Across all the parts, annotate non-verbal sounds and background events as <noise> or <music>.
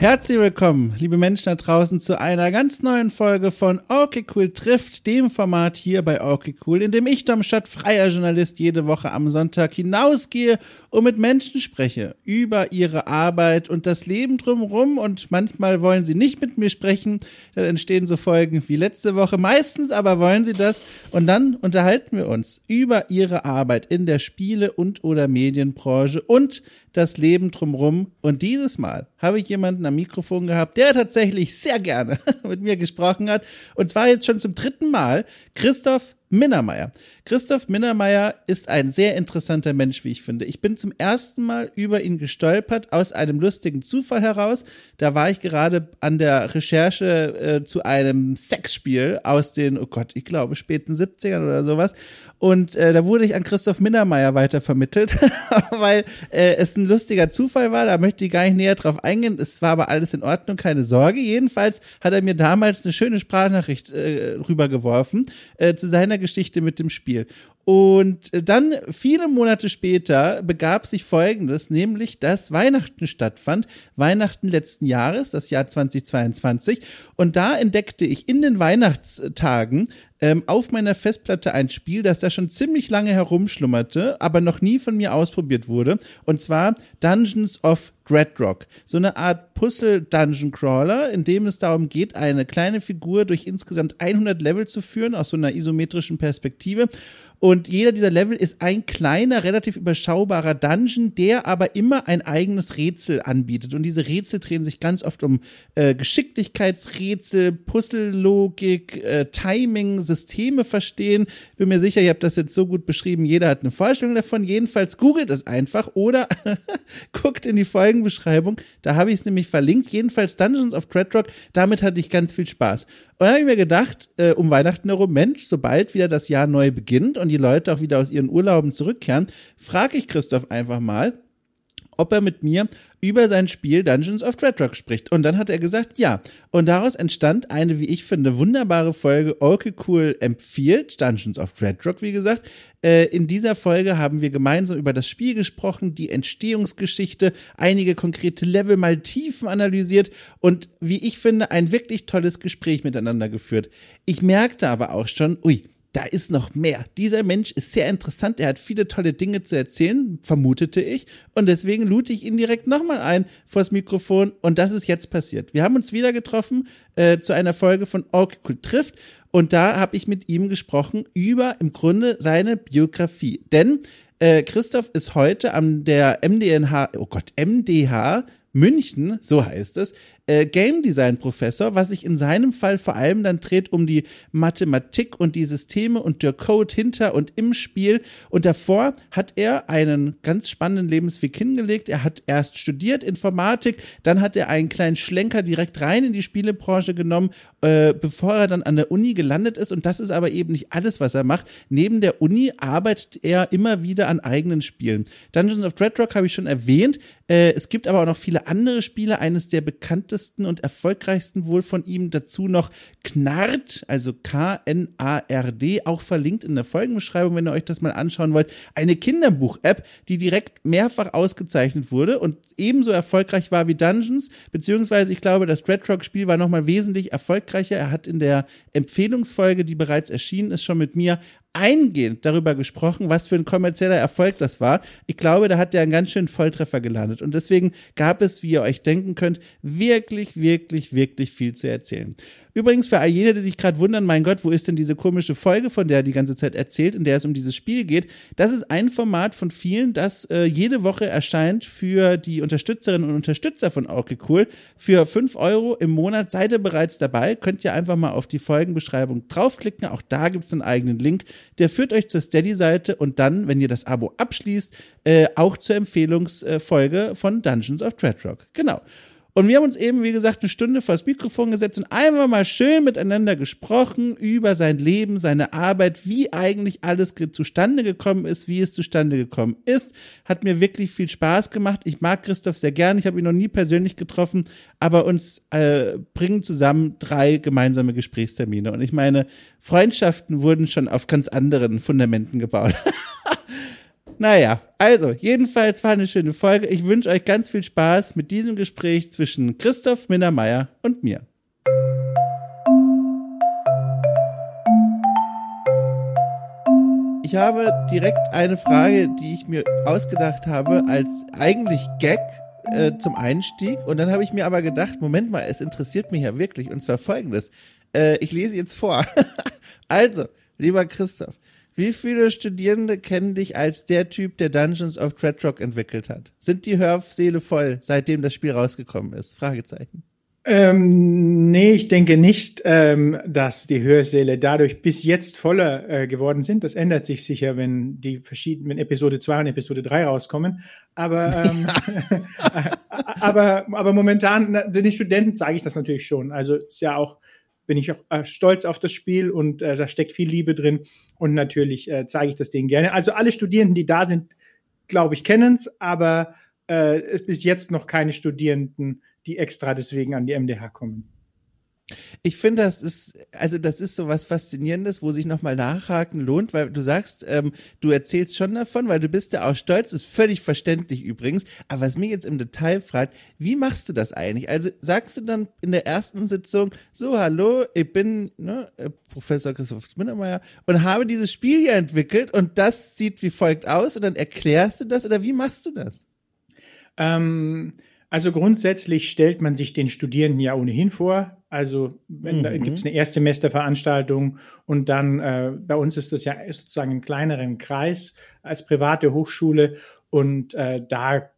Herzlich willkommen, liebe Menschen da draußen, zu einer ganz neuen Folge von Okay Cool trifft, dem Format hier bei Okay Cool, in dem ich, Domstadt, freier Journalist, jede Woche am Sonntag hinausgehe und mit Menschen spreche über ihre Arbeit und das Leben drumherum. Und manchmal wollen sie nicht mit mir sprechen, dann entstehen so Folgen wie letzte Woche, meistens aber wollen sie das. Und dann unterhalten wir uns über ihre Arbeit in der Spiele- und oder Medienbranche und das Leben drumherum. Und dieses Mal habe ich jemanden am Mikrofon gehabt, der tatsächlich sehr gerne <laughs> mit mir gesprochen hat. Und zwar jetzt schon zum dritten Mal. Christoph Minnermeier. Christoph Minnermeier ist ein sehr interessanter Mensch, wie ich finde. Ich bin zum ersten Mal über ihn gestolpert aus einem lustigen Zufall heraus. Da war ich gerade an der Recherche äh, zu einem Sexspiel aus den, oh Gott, ich glaube späten 70ern oder sowas. Und äh, da wurde ich an Christoph Minnermeier weitervermittelt, <laughs> weil äh, es ein lustiger Zufall war. Da möchte ich gar nicht näher drauf eingehen. Es war aber alles in Ordnung, keine Sorge. Jedenfalls hat er mir damals eine schöne Sprachnachricht äh, rübergeworfen äh, zu seiner Geschichte mit dem Spiel. Und dann viele Monate später begab sich Folgendes, nämlich dass Weihnachten stattfand, Weihnachten letzten Jahres, das Jahr 2022. Und da entdeckte ich in den Weihnachtstagen ähm, auf meiner Festplatte ein Spiel, das da schon ziemlich lange herumschlummerte, aber noch nie von mir ausprobiert wurde. Und zwar Dungeons of Dreadrock. So eine Art Puzzle-Dungeon-Crawler, in dem es darum geht, eine kleine Figur durch insgesamt 100 Level zu führen, aus so einer isometrischen Perspektive. Und jeder dieser Level ist ein kleiner, relativ überschaubarer Dungeon, der aber immer ein eigenes Rätsel anbietet. Und diese Rätsel drehen sich ganz oft um äh, Geschicklichkeitsrätsel, Puzzle-Logik, äh, Timing, Systeme verstehen. Bin mir sicher, ihr habt das jetzt so gut beschrieben, jeder hat eine Vorstellung davon. Jedenfalls googelt es einfach oder <laughs> guckt in die Folgenbeschreibung. Da habe ich es nämlich verlinkt. Jedenfalls Dungeons of Dreadrock. Damit hatte ich ganz viel Spaß. Und dann habe ich mir gedacht, äh, um Weihnachten herum, Mensch, sobald wieder das Jahr neu beginnt und die Leute auch wieder aus ihren Urlauben zurückkehren, frage ich Christoph einfach mal, ob er mit mir über sein Spiel Dungeons of Dreadrock spricht. Und dann hat er gesagt, ja. Und daraus entstand eine, wie ich finde, wunderbare Folge. Orke Cool empfiehlt Dungeons of Dreadrock, wie gesagt. Äh, in dieser Folge haben wir gemeinsam über das Spiel gesprochen, die Entstehungsgeschichte, einige konkrete Level mal tiefen analysiert und wie ich finde, ein wirklich tolles Gespräch miteinander geführt. Ich merkte aber auch schon, ui, da ist noch mehr. Dieser Mensch ist sehr interessant. Er hat viele tolle Dinge zu erzählen, vermutete ich. Und deswegen lud ich ihn direkt nochmal ein vors Mikrofon. Und das ist jetzt passiert. Wir haben uns wieder getroffen äh, zu einer Folge von Orkul trifft. Und da habe ich mit ihm gesprochen über im Grunde seine Biografie. Denn äh, Christoph ist heute am der MDNH, oh Gott, MDH München, so heißt es, äh, Game Design Professor, was sich in seinem Fall vor allem dann dreht um die Mathematik und die Systeme und der Code hinter und im Spiel. Und davor hat er einen ganz spannenden Lebensweg hingelegt. Er hat erst studiert Informatik, dann hat er einen kleinen Schlenker direkt rein in die Spielebranche genommen, äh, bevor er dann an der Uni gelandet ist. Und das ist aber eben nicht alles, was er macht. Neben der Uni arbeitet er immer wieder an eigenen Spielen. Dungeons of Dreadrock habe ich schon erwähnt. Äh, es gibt aber auch noch viele andere Spiele. Eines der bekanntesten und erfolgreichsten wohl von ihm dazu noch Knart, also K-N-A-R-D, auch verlinkt in der Folgenbeschreibung, wenn ihr euch das mal anschauen wollt. Eine Kinderbuch-App, die direkt mehrfach ausgezeichnet wurde und ebenso erfolgreich war wie Dungeons, beziehungsweise ich glaube, das Dreadrock-Spiel war nochmal wesentlich erfolgreicher. Er hat in der Empfehlungsfolge, die bereits erschienen ist, schon mit mir eingehend darüber gesprochen, was für ein kommerzieller Erfolg das war. Ich glaube, da hat er einen ganz schönen Volltreffer gelandet. Und deswegen gab es, wie ihr euch denken könnt, wirklich, wirklich, wirklich viel zu erzählen. Übrigens für all jene, die sich gerade wundern, mein Gott, wo ist denn diese komische Folge, von der er die ganze Zeit erzählt, in der es um dieses Spiel geht? Das ist ein Format von vielen, das äh, jede Woche erscheint für die Unterstützerinnen und Unterstützer von Orke Cool. Für 5 Euro im Monat seid ihr bereits dabei. Könnt ihr einfach mal auf die Folgenbeschreibung draufklicken. Auch da gibt es einen eigenen Link. Der führt euch zur Steady-Seite und dann, wenn ihr das Abo abschließt, äh, auch zur Empfehlungsfolge von Dungeons of Dreadrock. Genau. Und wir haben uns eben, wie gesagt, eine Stunde vor das Mikrofon gesetzt und einfach mal schön miteinander gesprochen über sein Leben, seine Arbeit, wie eigentlich alles zustande gekommen ist, wie es zustande gekommen ist. Hat mir wirklich viel Spaß gemacht. Ich mag Christoph sehr gern. Ich habe ihn noch nie persönlich getroffen, aber uns äh, bringen zusammen drei gemeinsame Gesprächstermine. Und ich meine, Freundschaften wurden schon auf ganz anderen Fundamenten gebaut. <laughs> Naja, also, jedenfalls war eine schöne Folge. Ich wünsche euch ganz viel Spaß mit diesem Gespräch zwischen Christoph Minnermeier und mir. Ich habe direkt eine Frage, die ich mir ausgedacht habe, als eigentlich Gag äh, zum Einstieg. Und dann habe ich mir aber gedacht, Moment mal, es interessiert mich ja wirklich. Und zwar folgendes. Äh, ich lese jetzt vor. <laughs> also, lieber Christoph, wie viele Studierende kennen dich als der Typ, der Dungeons of Dreadrock entwickelt hat? Sind die Hörsäle voll, seitdem das Spiel rausgekommen ist? Fragezeichen. Ähm, nee, ich denke nicht, ähm, dass die Hörsäle dadurch bis jetzt voller äh, geworden sind. Das ändert sich sicher, wenn die verschiedenen, wenn Episode 2 und Episode 3 rauskommen. Aber, ähm, <laughs> <laughs> aber, aber momentan, den Studenten zeige ich das natürlich schon. Also ist ja auch, bin ich auch äh, stolz auf das Spiel und äh, da steckt viel Liebe drin. Und natürlich äh, zeige ich das denen gerne. Also alle Studierenden, die da sind, glaube ich, kennen es, aber äh, bis jetzt noch keine Studierenden, die extra deswegen an die MDH kommen. Ich finde, das ist, also das ist so was Faszinierendes, wo sich nochmal nachhaken lohnt, weil du sagst, ähm, du erzählst schon davon, weil du bist ja auch stolz, ist völlig verständlich übrigens. Aber was mich jetzt im Detail fragt, wie machst du das eigentlich? Also sagst du dann in der ersten Sitzung, so, hallo, ich bin ne, äh, Professor Christoph Spinnermeier und habe dieses Spiel hier entwickelt und das sieht wie folgt aus und dann erklärst du das oder wie machst du das? Ähm, also grundsätzlich stellt man sich den Studierenden ja ohnehin vor. Also wenn, mhm. da gibt es eine Erstsemesterveranstaltung und dann äh, bei uns ist das ja sozusagen einen kleineren Kreis als private Hochschule und äh, da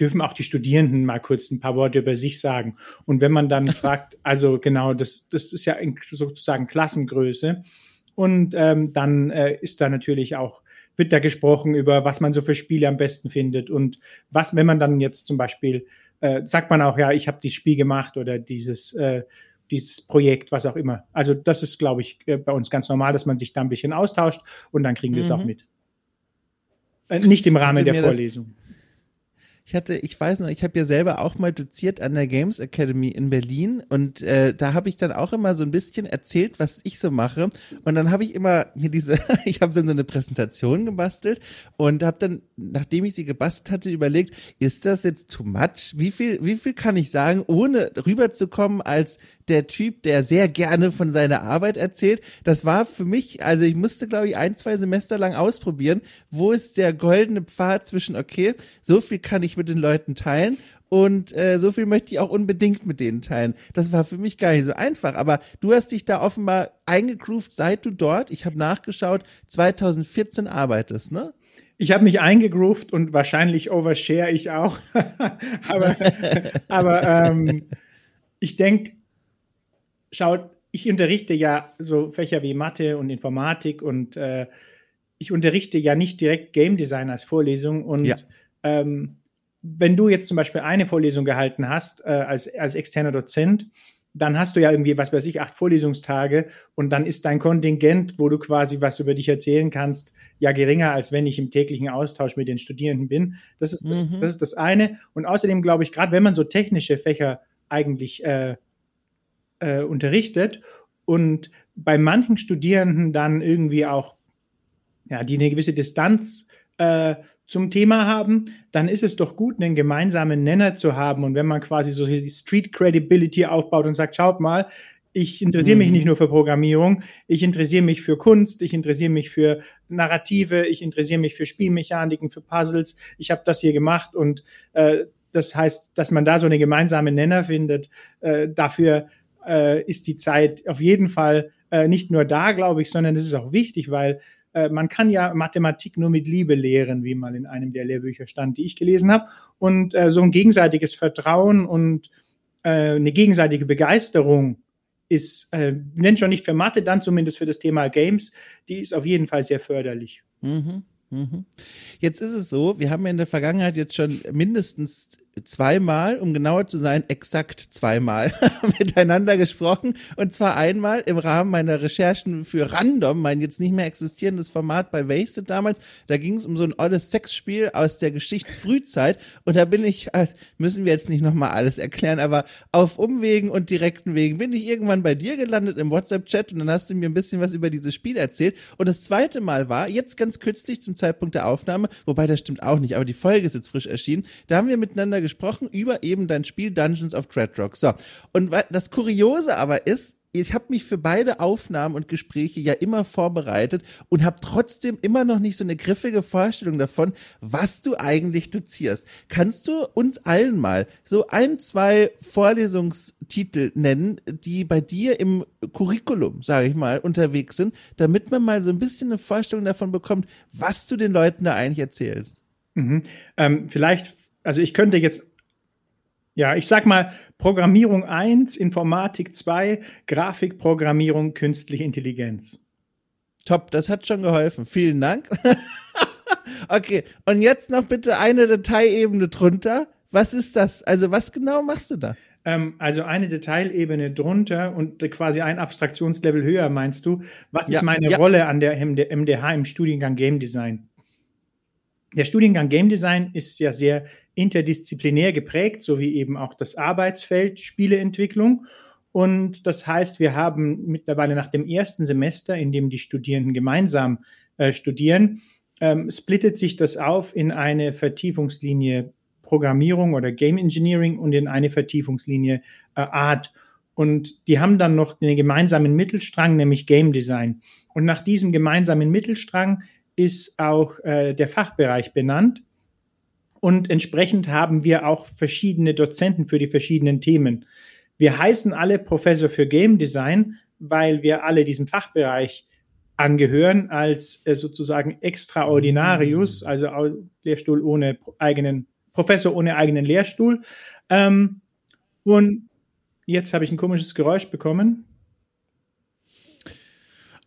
dürfen auch die Studierenden mal kurz ein paar Worte über sich sagen. Und wenn man dann <laughs> fragt, also genau, das, das ist ja sozusagen Klassengröße. Und ähm, dann äh, ist da natürlich auch wird da gesprochen über, was man so für Spiele am besten findet und was, wenn man dann jetzt zum Beispiel, äh, sagt man auch, ja, ich habe dieses Spiel gemacht oder dieses, äh, dieses Projekt, was auch immer. Also das ist, glaube ich, äh, bei uns ganz normal, dass man sich da ein bisschen austauscht und dann kriegen die es auch mhm. mit. Äh, nicht im Rahmen der Vorlesung. Ich hatte, ich weiß noch, ich habe ja selber auch mal doziert an der Games Academy in Berlin und äh, da habe ich dann auch immer so ein bisschen erzählt, was ich so mache. Und dann habe ich immer mir diese, <laughs> ich habe dann so eine Präsentation gebastelt und habe dann, nachdem ich sie gebastelt hatte, überlegt, ist das jetzt too much? Wie viel, wie viel kann ich sagen, ohne rüberzukommen als der Typ, der sehr gerne von seiner Arbeit erzählt. Das war für mich, also ich musste, glaube ich, ein, zwei Semester lang ausprobieren, wo ist der goldene Pfad zwischen, okay, so viel kann ich mit den Leuten teilen und äh, so viel möchte ich auch unbedingt mit denen teilen. Das war für mich gar nicht so einfach, aber du hast dich da offenbar eingegroovt, seit du dort, ich habe nachgeschaut, 2014 arbeitest, ne? Ich habe mich eingegroovt und wahrscheinlich overshare ich auch. <laughs> aber aber ähm, ich denke, schaut, ich unterrichte ja so Fächer wie Mathe und Informatik und äh, ich unterrichte ja nicht direkt Game Design als Vorlesung und ja. ähm, wenn du jetzt zum Beispiel eine Vorlesung gehalten hast äh, als, als externer Dozent, dann hast du ja irgendwie, was weiß ich, acht Vorlesungstage und dann ist dein Kontingent, wo du quasi was über dich erzählen kannst, ja geringer, als wenn ich im täglichen Austausch mit den Studierenden bin. Das ist das, mhm. das, ist das eine. Und außerdem glaube ich, gerade wenn man so technische Fächer eigentlich äh, äh, unterrichtet und bei manchen Studierenden dann irgendwie auch, ja, die eine gewisse Distanz äh, zum Thema haben, dann ist es doch gut, einen gemeinsamen Nenner zu haben. Und wenn man quasi so die Street Credibility aufbaut und sagt, schaut mal, ich interessiere mich mhm. nicht nur für Programmierung, ich interessiere mich für Kunst, ich interessiere mich für Narrative, ich interessiere mich für Spielmechaniken, für Puzzles. Ich habe das hier gemacht und äh, das heißt, dass man da so eine gemeinsame Nenner findet. Äh, dafür äh, ist die Zeit auf jeden Fall äh, nicht nur da, glaube ich, sondern es ist auch wichtig, weil äh, man kann ja Mathematik nur mit Liebe lehren, wie mal in einem der Lehrbücher stand, die ich gelesen habe. Und äh, so ein gegenseitiges Vertrauen und äh, eine gegenseitige Begeisterung ist, äh, nennt schon nicht für Mathe, dann zumindest für das Thema Games, die ist auf jeden Fall sehr förderlich. Mhm. Mhm. Jetzt ist es so, wir haben in der Vergangenheit jetzt schon mindestens zweimal, um genauer zu sein, exakt zweimal <laughs> miteinander gesprochen. Und zwar einmal im Rahmen meiner Recherchen für Random, mein jetzt nicht mehr existierendes Format bei Wasted damals. Da ging es um so ein olles Sexspiel aus der Geschichtsfrühzeit. Und da bin ich, äh, müssen wir jetzt nicht nochmal alles erklären, aber auf Umwegen und direkten Wegen bin ich irgendwann bei dir gelandet im WhatsApp-Chat und dann hast du mir ein bisschen was über dieses Spiel erzählt. Und das zweite Mal war, jetzt ganz kürzlich zum Zeitpunkt der Aufnahme, wobei das stimmt auch nicht, aber die Folge ist jetzt frisch erschienen, da haben wir miteinander gesprochen über eben dein Spiel Dungeons of Dreadrock. So, und das Kuriose aber ist, ich habe mich für beide Aufnahmen und Gespräche ja immer vorbereitet und habe trotzdem immer noch nicht so eine griffige Vorstellung davon, was du eigentlich dozierst. Kannst du uns allen mal so ein, zwei Vorlesungstitel nennen, die bei dir im Curriculum, sage ich mal, unterwegs sind, damit man mal so ein bisschen eine Vorstellung davon bekommt, was du den Leuten da eigentlich erzählst? Mhm. Ähm, vielleicht, also ich könnte jetzt ja, ich sag mal Programmierung 1, Informatik 2, Grafikprogrammierung, künstliche Intelligenz. Top, das hat schon geholfen. Vielen Dank. <laughs> okay, und jetzt noch bitte eine Detailebene drunter. Was ist das? Also was genau machst du da? Ähm, also eine Detailebene drunter und quasi ein Abstraktionslevel höher, meinst du? Was ja, ist meine ja. Rolle an der MDH im Studiengang Game Design? Der Studiengang Game Design ist ja sehr interdisziplinär geprägt, so wie eben auch das Arbeitsfeld Spieleentwicklung. Und das heißt, wir haben mittlerweile nach dem ersten Semester, in dem die Studierenden gemeinsam äh, studieren, ähm, splittet sich das auf in eine Vertiefungslinie Programmierung oder Game Engineering und in eine Vertiefungslinie äh, Art. Und die haben dann noch einen gemeinsamen Mittelstrang, nämlich Game Design. Und nach diesem gemeinsamen Mittelstrang ist auch äh, der Fachbereich benannt. Und entsprechend haben wir auch verschiedene Dozenten für die verschiedenen Themen. Wir heißen alle Professor für Game Design, weil wir alle diesem Fachbereich angehören als äh, sozusagen Extraordinarius, mhm. also Lehrstuhl ohne eigenen, Professor ohne eigenen Lehrstuhl. Ähm, und jetzt habe ich ein komisches Geräusch bekommen.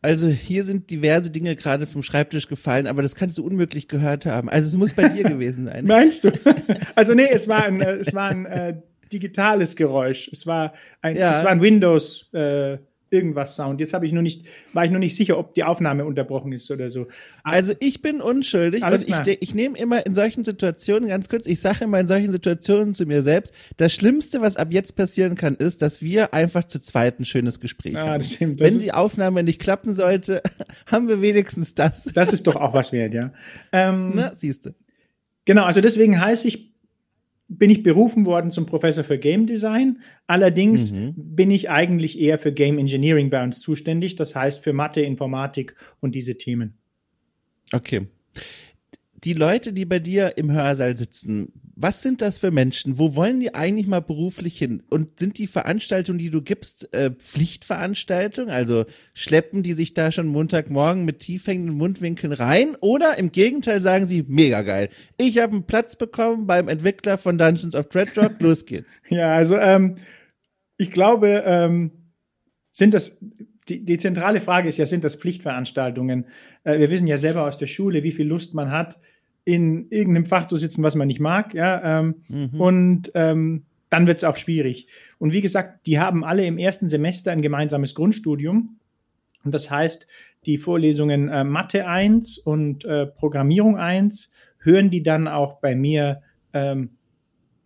Also hier sind diverse Dinge gerade vom Schreibtisch gefallen, aber das kannst du unmöglich gehört haben. Also es muss bei dir <laughs> gewesen sein. Meinst du? <laughs> Also nee, es war ein, äh, es war ein äh, digitales Geräusch. Es war ein, ja. es war ein Windows. Äh, irgendwas Sound. Jetzt habe ich nur nicht, war ich nur nicht sicher, ob die Aufnahme unterbrochen ist oder so. Also ich bin unschuldig und ich, ich nehme immer in solchen Situationen, ganz kurz, ich sage immer in solchen Situationen zu mir selbst, das Schlimmste, was ab jetzt passieren kann, ist, dass wir einfach zu zweit ein schönes Gespräch ah, haben. Das stimmt. Das Wenn die Aufnahme nicht klappen sollte, <laughs> haben wir wenigstens das. Das ist doch auch was wert, ja. <laughs> Ähm, Na, siehst du. Genau, also deswegen heiße ich bin ich berufen worden zum Professor für Game Design. Allerdings mhm. bin ich eigentlich eher für Game Engineering bei uns zuständig, das heißt für Mathe, Informatik und diese Themen. Okay die Leute, die bei dir im Hörsaal sitzen, was sind das für Menschen? Wo wollen die eigentlich mal beruflich hin? Und sind die Veranstaltungen, die du gibst, äh, Pflichtveranstaltungen? Also schleppen die sich da schon Montagmorgen mit tiefhängenden Mundwinkeln rein? Oder im Gegenteil sagen sie, mega geil. Ich habe einen Platz bekommen beim Entwickler von Dungeons of Dreadrock, los geht's. <laughs> ja, also ähm, ich glaube, ähm, sind das die, die zentrale Frage ist ja, sind das Pflichtveranstaltungen? Äh, wir wissen ja selber aus der Schule, wie viel Lust man hat, in irgendeinem Fach zu sitzen, was man nicht mag. Ja, ähm, mhm. Und ähm, dann wird es auch schwierig. Und wie gesagt, die haben alle im ersten Semester ein gemeinsames Grundstudium. Und das heißt, die Vorlesungen äh, Mathe 1 und äh, Programmierung 1 hören die dann auch bei mir ähm,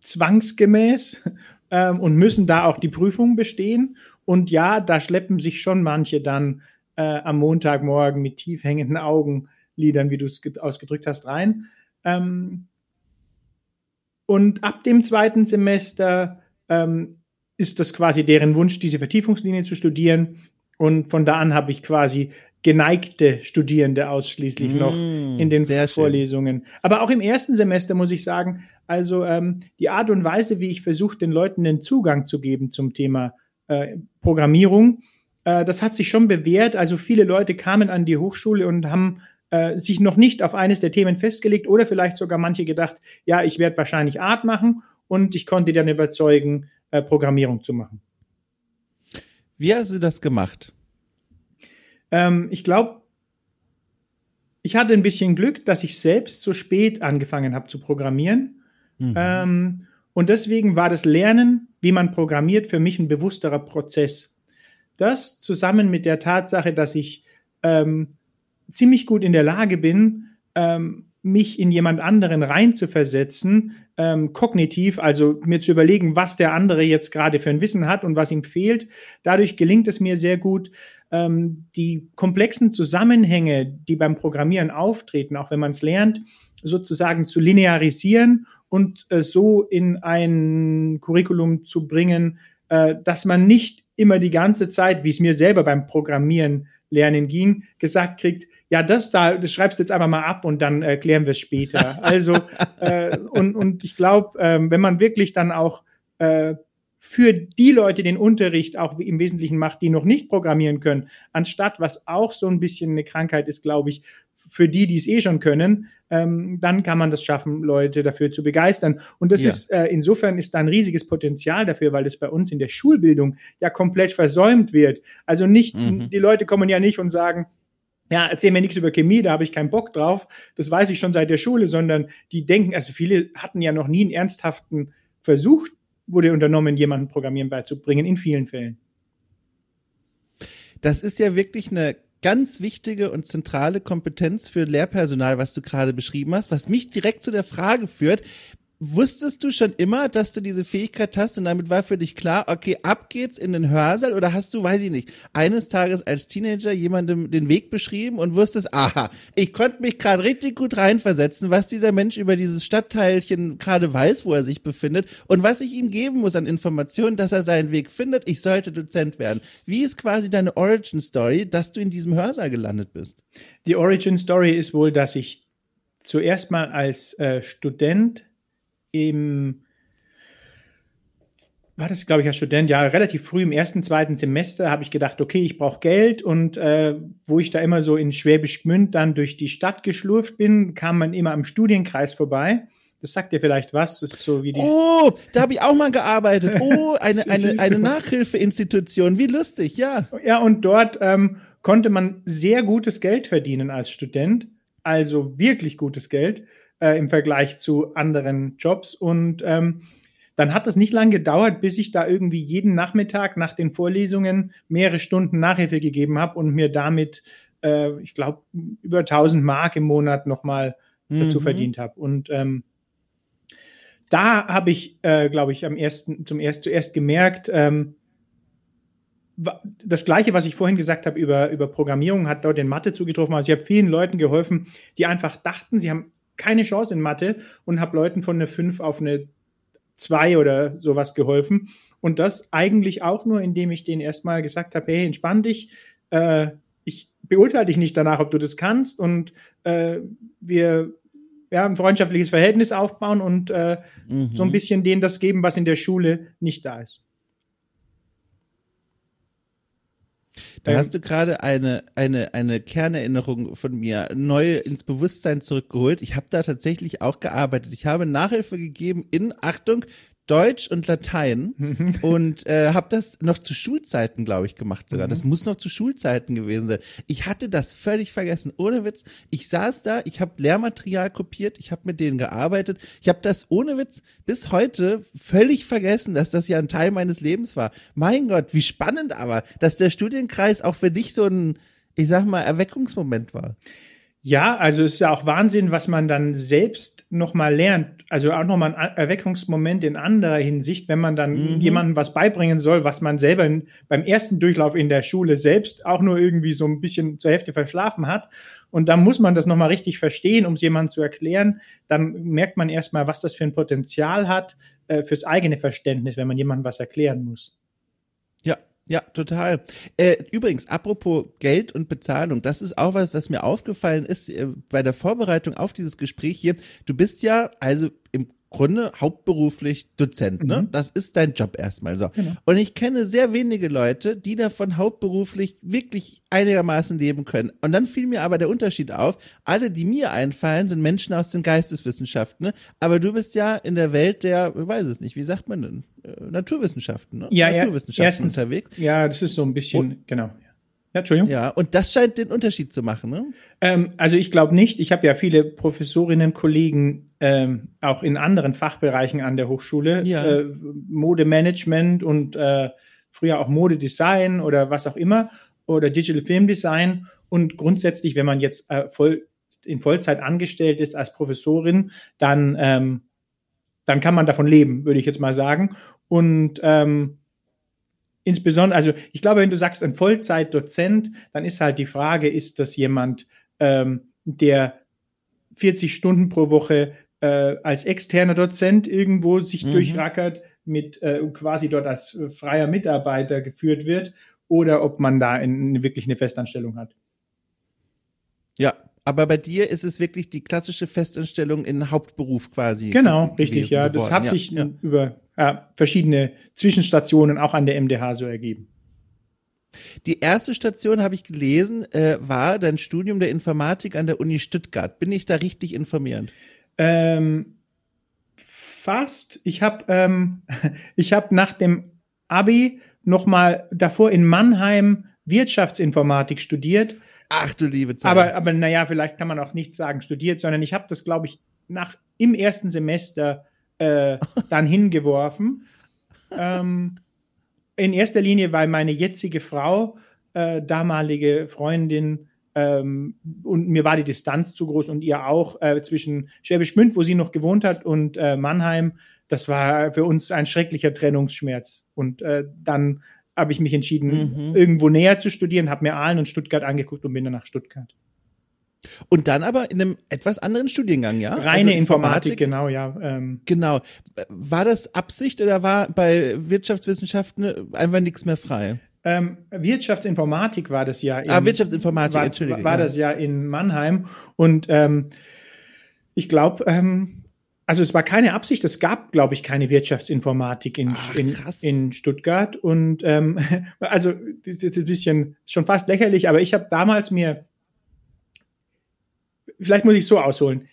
zwangsgemäß <laughs> ähm, und müssen da auch die Prüfung bestehen. Und ja, da schleppen sich schon manche dann äh, am Montagmorgen mit tief hängenden Augenlidern, wie du es ausgedrückt hast, rein. Ähm, und ab dem zweiten Semester ähm, ist das quasi deren Wunsch, diese Vertiefungslinie zu studieren. Und von da an habe ich quasi geneigte Studierende ausschließlich mmh, noch in den Vorlesungen. Schön. Aber auch im ersten Semester muss ich sagen, also ähm, die Art und Weise, wie ich versuche, den Leuten den Zugang zu geben zum Thema äh, Programmierung. Äh, das hat sich schon bewährt. Also viele Leute kamen an die Hochschule und haben äh, sich noch nicht auf eines der Themen festgelegt oder vielleicht sogar manche gedacht, ja, ich werde wahrscheinlich Art machen und ich konnte dann überzeugen, äh, Programmierung zu machen. Wie hast du das gemacht? Ähm, ich glaube, ich hatte ein bisschen Glück, dass ich selbst so spät angefangen habe zu programmieren. Mhm. Ähm, Und deswegen war das Lernen, wie man programmiert, für mich ein bewussterer Prozess. Das zusammen mit der Tatsache, dass ich ähm, ziemlich gut in der Lage bin, ähm, mich in jemand anderen reinzuversetzen, ähm, kognitiv, also mir zu überlegen, was der andere jetzt gerade für ein Wissen hat und was ihm fehlt. Dadurch gelingt es mir sehr gut, ähm, die komplexen Zusammenhänge, die beim Programmieren auftreten, auch wenn man es lernt, sozusagen zu linearisieren und äh, so in ein Curriculum zu bringen, äh, dass man nicht immer die ganze Zeit, wie es mir selber beim Programmieren lernen ging, gesagt kriegt, ja, das da, das schreibst du jetzt einfach mal ab und dann erklären wir es später. Also, äh, und, und ich glaube, äh, wenn man wirklich dann auch äh, für die Leute den Unterricht auch im Wesentlichen macht, die noch nicht programmieren können, anstatt was auch so ein bisschen eine Krankheit ist, glaube ich, für die, die es eh schon können, ähm, dann kann man das schaffen, Leute dafür zu begeistern. Und das ja. ist äh, insofern ist da ein riesiges Potenzial dafür, weil das bei uns in der Schulbildung ja komplett versäumt wird. Also nicht, mhm. die Leute kommen ja nicht und sagen, ja, erzähl mir nichts über Chemie, da habe ich keinen Bock drauf. Das weiß ich schon seit der Schule, sondern die denken, also viele hatten ja noch nie einen ernsthaften Versuch, wurde unternommen, jemanden Programmieren beizubringen, in vielen Fällen. Das ist ja wirklich eine ganz wichtige und zentrale Kompetenz für Lehrpersonal, was du gerade beschrieben hast, was mich direkt zu der Frage führt, Wusstest du schon immer, dass du diese Fähigkeit hast und damit war für dich klar, okay, ab geht's in den Hörsaal oder hast du, weiß ich nicht, eines Tages als Teenager jemandem den Weg beschrieben und wusstest, aha, ich konnte mich gerade richtig gut reinversetzen, was dieser Mensch über dieses Stadtteilchen gerade weiß, wo er sich befindet und was ich ihm geben muss an Informationen, dass er seinen Weg findet, ich sollte Dozent werden. Wie ist quasi deine Origin Story, dass du in diesem Hörsaal gelandet bist? Die Origin Story ist wohl, dass ich zuerst mal als äh, Student im war das, glaube ich, als Student, ja, relativ früh im ersten, zweiten Semester habe ich gedacht, okay, ich brauche Geld und äh, wo ich da immer so in Schwäbisch Gmünd dann durch die Stadt geschlurft bin, kam man immer am Studienkreis vorbei. Das sagt dir vielleicht was. Das ist so wie die oh, da habe ich auch mal gearbeitet. <laughs> Oh, eine, eine, eine Nachhilfeinstitution. Wie lustig, ja. Ja, und dort ähm, konnte man sehr gutes Geld verdienen als Student. Also wirklich gutes Geld äh, im Vergleich zu anderen Jobs. Und ähm, dann hat es nicht lange gedauert, bis ich da irgendwie jeden Nachmittag nach den Vorlesungen mehrere Stunden Nachhilfe gegeben habe und mir damit, äh, ich glaube, über 1000 Mark im Monat nochmal mhm. dazu verdient habe. Und ähm, da habe ich, äh, glaube ich, am ersten, zum erst, zuerst gemerkt, ähm, das Gleiche, was ich vorhin gesagt habe über, über Programmierung, hat dort in Mathe zugetroffen. Also ich habe vielen Leuten geholfen, die einfach dachten, sie haben keine Chance in Mathe und habe Leuten von einer 5 auf eine 2 oder sowas geholfen. Und das eigentlich auch nur, indem ich denen erstmal gesagt habe, hey, entspann dich, äh, ich beurteile dich nicht danach, ob du das kannst und äh, wir ja, ein freundschaftliches Verhältnis aufbauen und äh, mhm. so ein bisschen denen das geben, was in der Schule nicht da ist. Da ähm, hast du gerade eine, eine, eine Kernerinnerung von mir neu ins Bewusstsein zurückgeholt. Ich habe da tatsächlich auch gearbeitet. Ich habe Nachhilfe gegeben in, Achtung, Deutsch und Latein <laughs> und äh, habe das noch zu Schulzeiten, glaube ich, gemacht sogar. Mhm. Das muss noch zu Schulzeiten gewesen sein. Ich hatte das völlig vergessen. Ohne Witz. Ich saß da, ich habe Lehrmaterial kopiert, ich habe mit denen gearbeitet. Ich habe das ohne Witz bis heute völlig vergessen, dass das ja ein Teil meines Lebens war. Mein Gott, wie spannend aber, dass der Studienkreis auch für dich so ein, ich sag mal, Erweckungsmoment war. Ja, also es ist ja auch Wahnsinn, was man dann selbst nochmal lernt. Also auch nochmal ein Erweckungsmoment in anderer Hinsicht, wenn man dann mhm. jemandem was beibringen soll, was man selber in, beim ersten Durchlauf in der Schule selbst auch nur irgendwie so ein bisschen zur Hälfte verschlafen hat. Und dann muss man das nochmal richtig verstehen, um es jemandem zu erklären. Dann merkt man erstmal, was das für ein Potenzial hat äh, fürs eigene Verständnis, wenn man jemandem was erklären muss. Ja, total. Äh, übrigens, apropos Geld und Bezahlung, das ist auch was, was mir aufgefallen ist äh, bei der Vorbereitung auf dieses Gespräch hier. Du bist ja also im Grunde hauptberuflich Dozent, ne? Mhm. Das ist dein Job erstmal so. Genau. Und ich kenne sehr wenige Leute, die davon hauptberuflich wirklich einigermaßen leben können. Und dann fiel mir aber der Unterschied auf. Alle, die mir einfallen, sind Menschen aus den Geisteswissenschaften, ne? Aber du bist ja in der Welt der, ich weiß es nicht, wie sagt man denn? Äh, Naturwissenschaften, ne? Ja, Naturwissenschaften ja, erstens, unterwegs. Ja, das ist so ein bisschen, und, genau. Ja, Entschuldigung. Ja, und das scheint den Unterschied zu machen, ne? Ähm, also ich glaube nicht. Ich habe ja viele Professorinnen, Kollegen ähm, auch in anderen Fachbereichen an der Hochschule, ja. äh, Modemanagement und äh, früher auch Modedesign oder was auch immer oder Digital Film Design. Und grundsätzlich, wenn man jetzt äh, voll in Vollzeit angestellt ist als Professorin, dann ähm, dann kann man davon leben, würde ich jetzt mal sagen. Und ähm, insbesondere, also ich glaube, wenn du sagst ein Vollzeitdozent, dann ist halt die Frage, ist das jemand, ähm, der 40 Stunden pro Woche äh, als externer Dozent irgendwo sich mhm. durchrackert, mit äh, quasi dort als äh, freier Mitarbeiter geführt wird, oder ob man da in, in wirklich eine Festanstellung hat. Aber bei dir ist es wirklich die klassische Festanstellung in Hauptberuf quasi. Genau, richtig, ja. Das hat ja, sich ja. über ja, verschiedene Zwischenstationen auch an der MDH so ergeben. Die erste Station, habe ich gelesen, äh, war dein Studium der Informatik an der Uni Stuttgart. Bin ich da richtig informiert? Ähm, fast. Ich habe ähm, <laughs> ich hab nach dem Abi noch mal davor in Mannheim Wirtschaftsinformatik studiert Ach du liebe Zeit. Aber, aber naja, vielleicht kann man auch nicht sagen studiert, sondern ich habe das, glaube ich, nach im ersten Semester äh, dann <laughs> hingeworfen. Ähm, in erster Linie, weil meine jetzige Frau, äh, damalige Freundin, ähm, und mir war die Distanz zu groß und ihr auch äh, zwischen Schwäbisch Gmünd, wo sie noch gewohnt hat, und äh, Mannheim. Das war für uns ein schrecklicher Trennungsschmerz. Und äh, dann habe ich mich entschieden, mhm. irgendwo näher zu studieren, habe mir Aalen und Stuttgart angeguckt und bin dann nach Stuttgart. Und dann aber in einem etwas anderen Studiengang, ja? Reine also Informatik, Informatik, genau, ja. Ähm. Genau. War das Absicht oder war bei Wirtschaftswissenschaften einfach nichts mehr frei? Ähm, Wirtschaftsinformatik war das ja. In, ah, Wirtschaftsinformatik, war, Entschuldigung. War ja. das ja in Mannheim. Und ähm, ich glaube, ähm, also es war keine Absicht, es gab, glaube ich, keine Wirtschaftsinformatik in, Ach, in, in, Stuttgart. Und ähm, <laughs> also das ist ein bisschen schon fast lächerlich, aber ich habe damals mir, vielleicht muss ich so ausholen.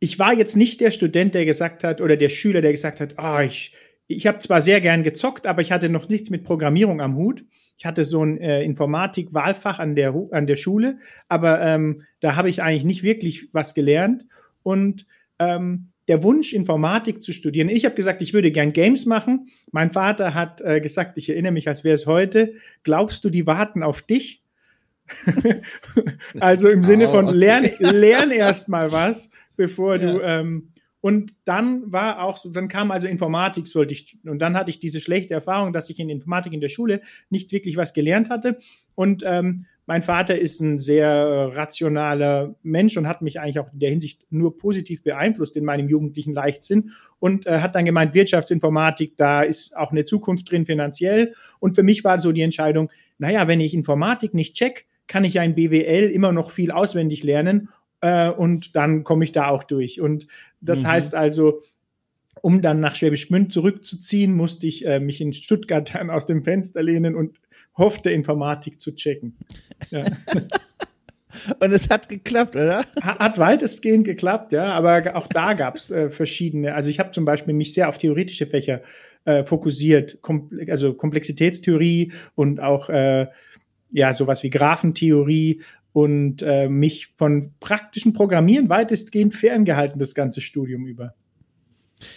Ich war jetzt nicht der Student, der gesagt hat, oder der Schüler, der gesagt hat, ah, oh, ich, ich habe zwar sehr gern gezockt, aber ich hatte noch nichts mit Programmierung am Hut. Ich hatte so ein äh, Informatik-Wahlfach an der, an der Schule, aber ähm, da habe ich eigentlich nicht wirklich was gelernt. Und ähm, der Wunsch, Informatik zu studieren. Ich habe gesagt, ich würde gern Games machen. Mein Vater hat äh, gesagt, ich erinnere mich, als wäre es heute, glaubst du, die warten auf dich? <laughs> also im Sinne von, oh, lern, <laughs> lern erst mal was, bevor ja. du ähm, und dann war auch so, dann kam also Informatik, sollte ich, und dann hatte ich diese schlechte Erfahrung, dass ich in Informatik in der Schule nicht wirklich was gelernt hatte. Und ähm, mein Vater ist ein sehr rationaler Mensch und hat mich eigentlich auch in der Hinsicht nur positiv beeinflusst in meinem jugendlichen Leichtsinn und äh, hat dann gemeint, Wirtschaftsinformatik, da ist auch eine Zukunft drin finanziell. Und für mich war so die Entscheidung, naja, wenn ich Informatik nicht check, kann ich ja in BWL immer noch viel auswendig lernen äh, und dann komme ich da auch durch. Und das mhm. heißt also, um dann nach Schwäbisch Münd zurückzuziehen, musste ich äh, mich in Stuttgart dann aus dem Fenster lehnen und hoffte, Informatik zu checken. Ja. <laughs> Und es hat geklappt, oder? Hat weitestgehend geklappt, ja. Aber auch da gab es äh, verschiedene. Also ich habe zum Beispiel mich sehr auf theoretische Fächer äh, fokussiert, Kom also Komplexitätstheorie und auch äh, ja sowas wie Graphentheorie und äh, mich von praktischen Programmieren weitestgehend ferngehalten das ganze Studium über.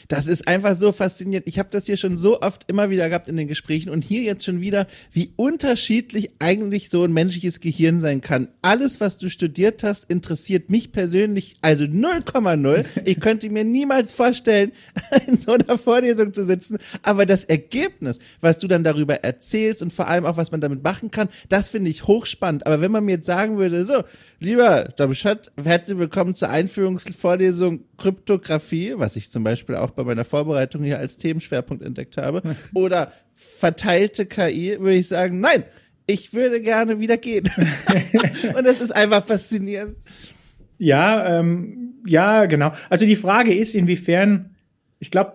Das ist einfach so faszinierend. Ich habe das hier schon so oft immer wieder gehabt in den Gesprächen und hier jetzt schon wieder, wie unterschiedlich eigentlich so ein menschliches Gehirn sein kann. Alles, was du studiert hast, interessiert mich persönlich also 0,0. Ich könnte mir niemals vorstellen, <laughs> in so einer Vorlesung zu sitzen. Aber das Ergebnis, was du dann darüber erzählst und vor allem auch, was man damit machen kann, das finde ich hochspannend. Aber wenn man mir jetzt sagen würde, so, lieber Domschat, herzlich willkommen zur Einführungsvorlesung Kryptographie, was ich zum Beispiel auch bei meiner Vorbereitung hier als Themenschwerpunkt entdeckt habe, <laughs> oder verteilte KI, würde ich sagen, nein, ich würde gerne wieder gehen. <laughs> Und das ist einfach faszinierend. Ja, ähm, ja, genau. Also die Frage ist, inwiefern, ich glaube,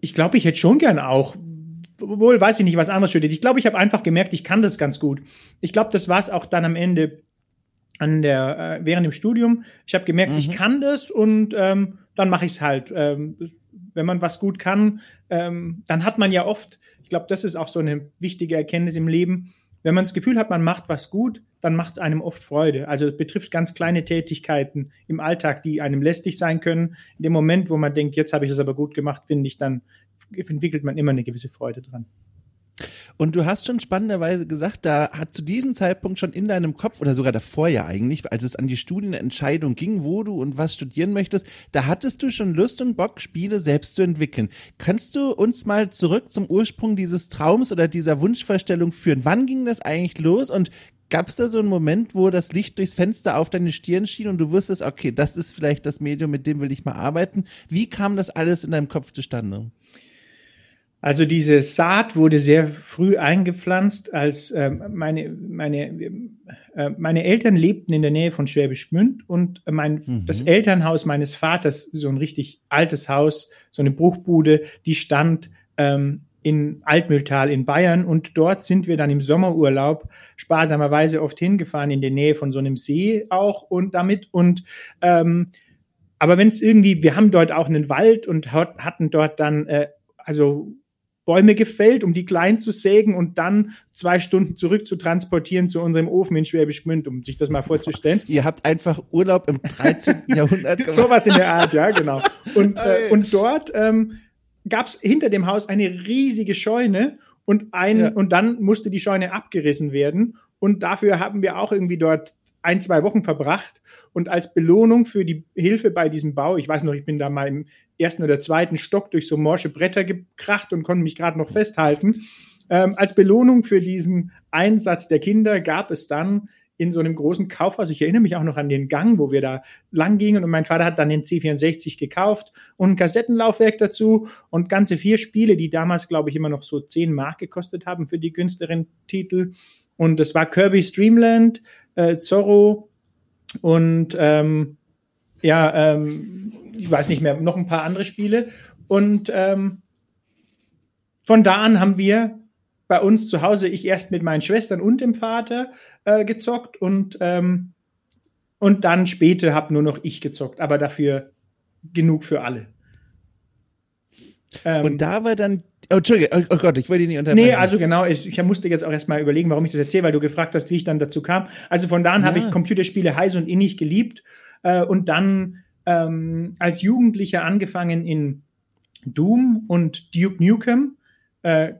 ich glaube, ich hätte schon gern auch, wohl weiß ich nicht, was anderes studiert. Ich glaube, ich habe einfach gemerkt, ich kann das ganz gut. Ich glaube, das war es auch dann am Ende an der, äh, während dem Studium. Ich habe gemerkt, mhm. ich kann das und ähm, dann mache ich es halt. Ähm, wenn man was gut kann, ähm, dann hat man ja oft, ich glaube, das ist auch so eine wichtige Erkenntnis im Leben, wenn man das Gefühl hat, man macht was gut, dann macht es einem oft Freude. Also es betrifft ganz kleine Tätigkeiten im Alltag, die einem lästig sein können. In dem Moment, wo man denkt, jetzt habe ich das aber gut gemacht, finde ich, dann entwickelt man immer eine gewisse Freude dran. Und du hast schon spannenderweise gesagt, da hat zu diesem Zeitpunkt schon in deinem Kopf oder sogar davor ja eigentlich, als es an die Studienentscheidung ging, wo du und was studieren möchtest, da hattest du schon Lust und Bock, Spiele selbst zu entwickeln. Kannst du uns mal zurück zum Ursprung dieses Traums oder dieser Wunschvorstellung führen? Wann ging das eigentlich los und Gab es da so einen Moment, wo das Licht durchs Fenster auf deine Stirn schien und du wusstest, okay, das ist vielleicht das Medium, mit dem will ich mal arbeiten? Wie kam das alles in deinem Kopf zustande? Also diese Saat wurde sehr früh eingepflanzt, als äh, meine, meine, äh, meine Eltern lebten in der Nähe von Schwäbisch Gmünd und mein, mhm. das Elternhaus meines Vaters, so ein richtig altes Haus, so eine Bruchbude, die stand ähm, in Altmühltal in Bayern und dort sind wir dann im Sommerurlaub sparsamerweise oft hingefahren in der Nähe von so einem See auch und damit und ähm, aber wenn es irgendwie, wir haben dort auch einen Wald und hatten dort dann äh, also Bäume gefällt, um die klein zu sägen und dann zwei Stunden zurück zu transportieren zu unserem Ofen in Schwäbisch Gmünd, um sich das mal vorzustellen. <laughs> Ihr habt einfach Urlaub im 13. <laughs> Jahrhundert gemacht. Sowas in der Art, ja, genau. Und, äh, und dort ähm, gab es hinter dem Haus eine riesige Scheune und ein ja. und dann musste die Scheune abgerissen werden und dafür haben wir auch irgendwie dort ein, zwei Wochen verbracht und als Belohnung für die Hilfe bei diesem Bau, ich weiß noch, ich bin da mal im ersten oder zweiten Stock durch so morsche Bretter gekracht und konnte mich gerade noch festhalten. Ähm, als Belohnung für diesen Einsatz der Kinder gab es dann in so einem großen Kaufhaus, ich erinnere mich auch noch an den Gang, wo wir da lang gingen und mein Vater hat dann den C64 gekauft und ein Kassettenlaufwerk dazu und ganze vier Spiele, die damals, glaube ich, immer noch so zehn Mark gekostet haben für die günstigeren Titel. Und das war Kirby Streamland, äh, Zorro und ähm, ja, ähm, ich weiß nicht mehr, noch ein paar andere Spiele. Und ähm, von da an haben wir bei uns zu Hause, ich erst mit meinen Schwestern und dem Vater äh, gezockt und, ähm, und dann später habe nur noch ich gezockt, aber dafür genug für alle. Ähm, und da war dann Oh, Entschuldige, oh, oh Gott, ich wollte dich nicht unterbrechen. Nee, also genau, ich, ich musste jetzt auch erstmal überlegen, warum ich das erzähle, weil du gefragt hast, wie ich dann dazu kam. Also von da an ja. habe ich Computerspiele heiß und innig geliebt äh, und dann ähm, als Jugendlicher angefangen in Doom und Duke Nukem. Äh,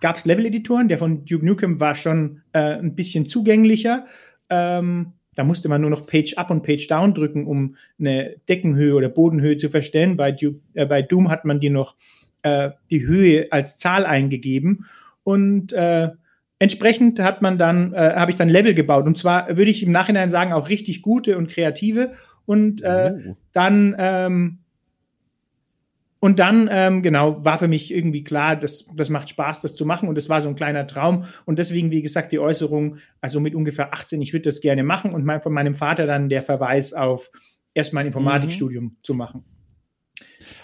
Gab es Level-Editoren, der von Duke Nukem war schon äh, ein bisschen zugänglicher. Ähm, da musste man nur noch Page Up und Page Down drücken, um eine Deckenhöhe oder Bodenhöhe zu verstellen. Bei, Duke, äh, bei Doom hat man die noch äh, die Höhe als Zahl eingegeben und äh, entsprechend hat man dann äh, habe ich dann Level gebaut und zwar würde ich im Nachhinein sagen auch richtig gute und kreative und äh, oh. dann ähm, und dann, ähm, genau, war für mich irgendwie klar, das, das macht Spaß, das zu machen. Und das war so ein kleiner Traum. Und deswegen, wie gesagt, die Äußerung, also mit ungefähr 18, ich würde das gerne machen. Und mein, von meinem Vater dann der Verweis auf erstmal ein Informatikstudium mhm. zu machen.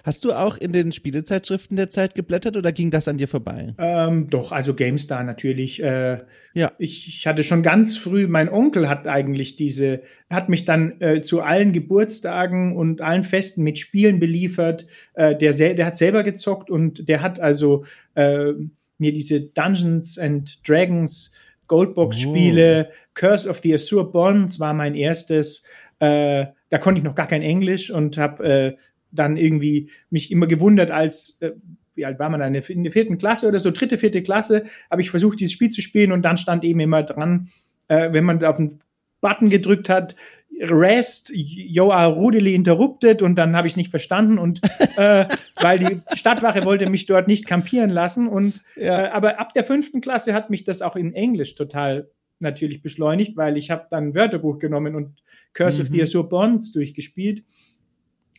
Hast du auch in den Spielezeitschriften der Zeit geblättert oder ging das an dir vorbei? Ähm, doch, also GameStar natürlich. Äh, ja. Ich, ich, hatte schon ganz früh, mein Onkel hat eigentlich diese, hat mich dann äh, zu allen Geburtstagen und allen Festen mit Spielen beliefert. Äh, der, der hat selber gezockt und der hat also äh, mir diese Dungeons and Dragons Goldbox-Spiele, oh. Curse of the Azure Bonds war mein erstes. Äh, da konnte ich noch gar kein Englisch und habe äh, dann irgendwie mich immer gewundert, als äh, wie alt war man dann, in der vierten Klasse oder so, dritte, vierte Klasse, habe ich versucht, dieses Spiel zu spielen und dann stand eben immer dran, äh, wenn man auf den Button gedrückt hat, Rest, you are rudely interrupted und dann habe ich nicht verstanden und äh, <laughs> weil die Stadtwache wollte mich dort nicht kampieren lassen und ja. äh, aber ab der fünften Klasse hat mich das auch in Englisch total natürlich beschleunigt, weil ich habe dann ein Wörterbuch genommen und Curse mhm. of the Azure Bonds durchgespielt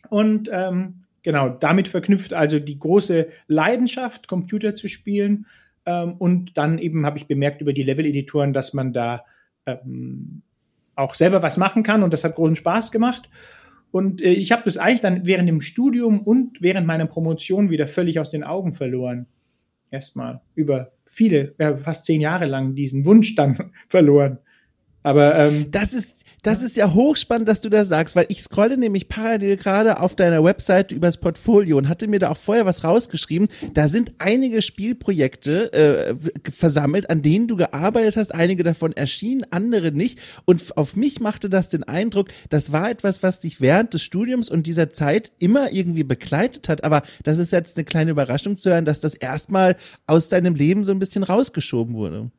und ähm, genau, damit verknüpft also die große Leidenschaft, Computer zu spielen. Ähm, und dann eben habe ich bemerkt über die Level-Editoren, dass man da ähm, auch selber was machen kann und das hat großen Spaß gemacht. Und äh, ich habe das eigentlich dann während dem Studium und während meiner Promotion wieder völlig aus den Augen verloren. Erstmal über viele, ja, fast zehn Jahre lang diesen Wunsch dann <laughs> verloren. Aber ähm, das ist das ist ja hochspannend, dass du das sagst, weil ich scrolle nämlich parallel gerade auf deiner Webseite übers Portfolio und hatte mir da auch vorher was rausgeschrieben. Da sind einige Spielprojekte äh, versammelt, an denen du gearbeitet hast. Einige davon erschienen, andere nicht. Und auf mich machte das den Eindruck, das war etwas, was dich während des Studiums und dieser Zeit immer irgendwie begleitet hat. Aber das ist jetzt eine kleine Überraschung zu hören, dass das erstmal aus deinem Leben so ein bisschen rausgeschoben wurde.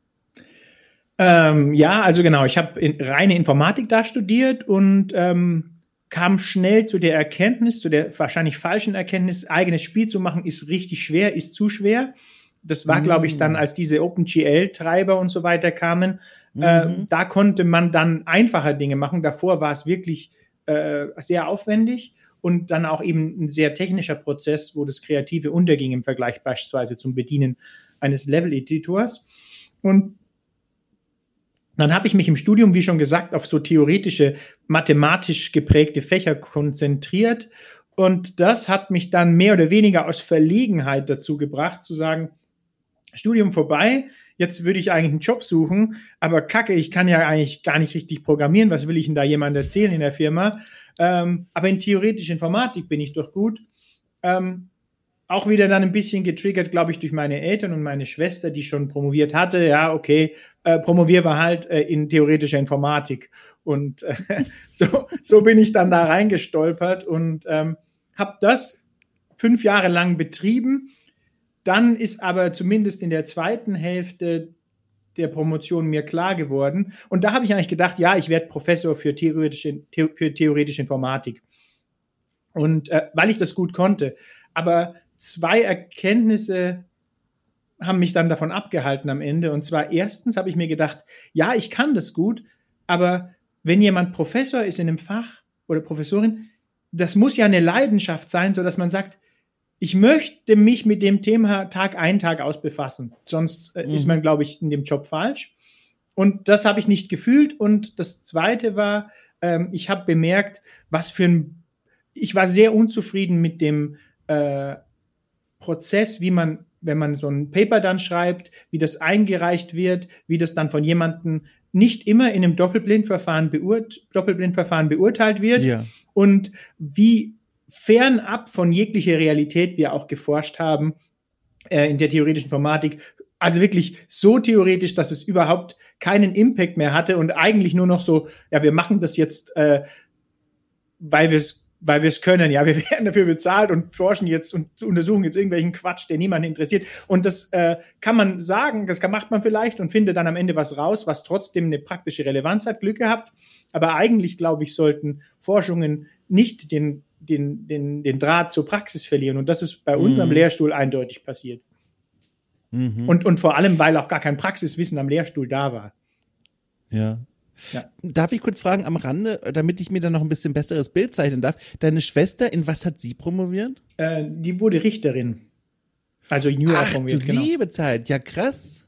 Ähm, ja, also genau, ich habe in, reine Informatik da studiert und ähm, kam schnell zu der Erkenntnis, zu der wahrscheinlich falschen Erkenntnis, eigenes Spiel zu machen, ist richtig schwer, ist zu schwer. Das war, mm. glaube ich, dann, als diese OpenGL-Treiber und so weiter kamen. Mm äh, mhm. da konnte man dann einfacher Dinge machen. Davor war es wirklich äh, sehr aufwendig und dann auch eben ein sehr technischer Prozess, wo das Kreative unterging im Vergleich beispielsweise zum Bedienen eines Level-Editors. Und dann habe ich mich im Studium, wie schon gesagt, auf so theoretische, mathematisch geprägte Fächer konzentriert. Und das hat mich dann mehr oder weniger aus Verlegenheit dazu gebracht, zu sagen, Studium vorbei, jetzt würde ich eigentlich einen Job suchen, aber kacke, ich kann ja eigentlich gar nicht richtig programmieren, was will ich denn da jemandem erzählen in der Firma? Ähm, aber in theoretischer Informatik bin ich doch gut. Ähm, auch wieder dann ein bisschen getriggert, glaube ich, durch meine Eltern und meine Schwester, die schon promoviert hatte. Ja, okay, äh, promovieren wir halt äh, in theoretischer Informatik. Und äh, <laughs> so, so bin ich dann da reingestolpert und ähm, habe das fünf Jahre lang betrieben. Dann ist aber zumindest in der zweiten Hälfte der Promotion mir klar geworden. Und da habe ich eigentlich gedacht, ja, ich werde Professor für theoretische, für theoretische Informatik. Und äh, weil ich das gut konnte. Aber zwei Erkenntnisse haben mich dann davon abgehalten am Ende. Und zwar erstens habe ich mir gedacht, ja, ich kann das gut, aber wenn jemand Professor ist in einem Fach oder Professorin, das muss ja eine Leidenschaft sein, so dass man sagt, ich möchte mich mit dem Thema Tag ein, Tag aus befassen. Sonst äh, mhm. ist man, glaube ich, in dem Job falsch. Und das habe ich nicht gefühlt. Und das Zweite war, ähm, ich habe bemerkt, was für ein, ich war sehr unzufrieden mit dem äh, Prozess, wie man, wenn man so ein Paper dann schreibt, wie das eingereicht wird, wie das dann von jemandem nicht immer in einem Doppelblindverfahren, beurt Doppelblindverfahren beurteilt wird ja. und wie fernab von jeglicher Realität wir auch geforscht haben äh, in der theoretischen Informatik. Also wirklich so theoretisch, dass es überhaupt keinen Impact mehr hatte und eigentlich nur noch so, ja, wir machen das jetzt, äh, weil wir es weil wir es können. Ja, wir <laughs> werden dafür bezahlt und forschen jetzt und untersuchen jetzt irgendwelchen Quatsch, der niemanden interessiert. Und das äh, kann man sagen, das kann, macht man vielleicht und findet dann am Ende was raus, was trotzdem eine praktische Relevanz hat. Glück gehabt. Aber eigentlich, glaube ich, sollten Forschungen nicht den, den, den, den Draht zur Praxis verlieren. Und das ist bei mhm. unserem Lehrstuhl eindeutig passiert. Mhm. Und, und vor allem, weil auch gar kein Praxiswissen am Lehrstuhl da war. Ja. Ja. Darf ich kurz fragen am Rande, damit ich mir dann noch ein bisschen besseres Bild zeichnen darf? Deine Schwester, in was hat sie promoviert? Äh, die wurde Richterin. Also Jura Ach, promoviert, genau. liebe Zeit, ja krass.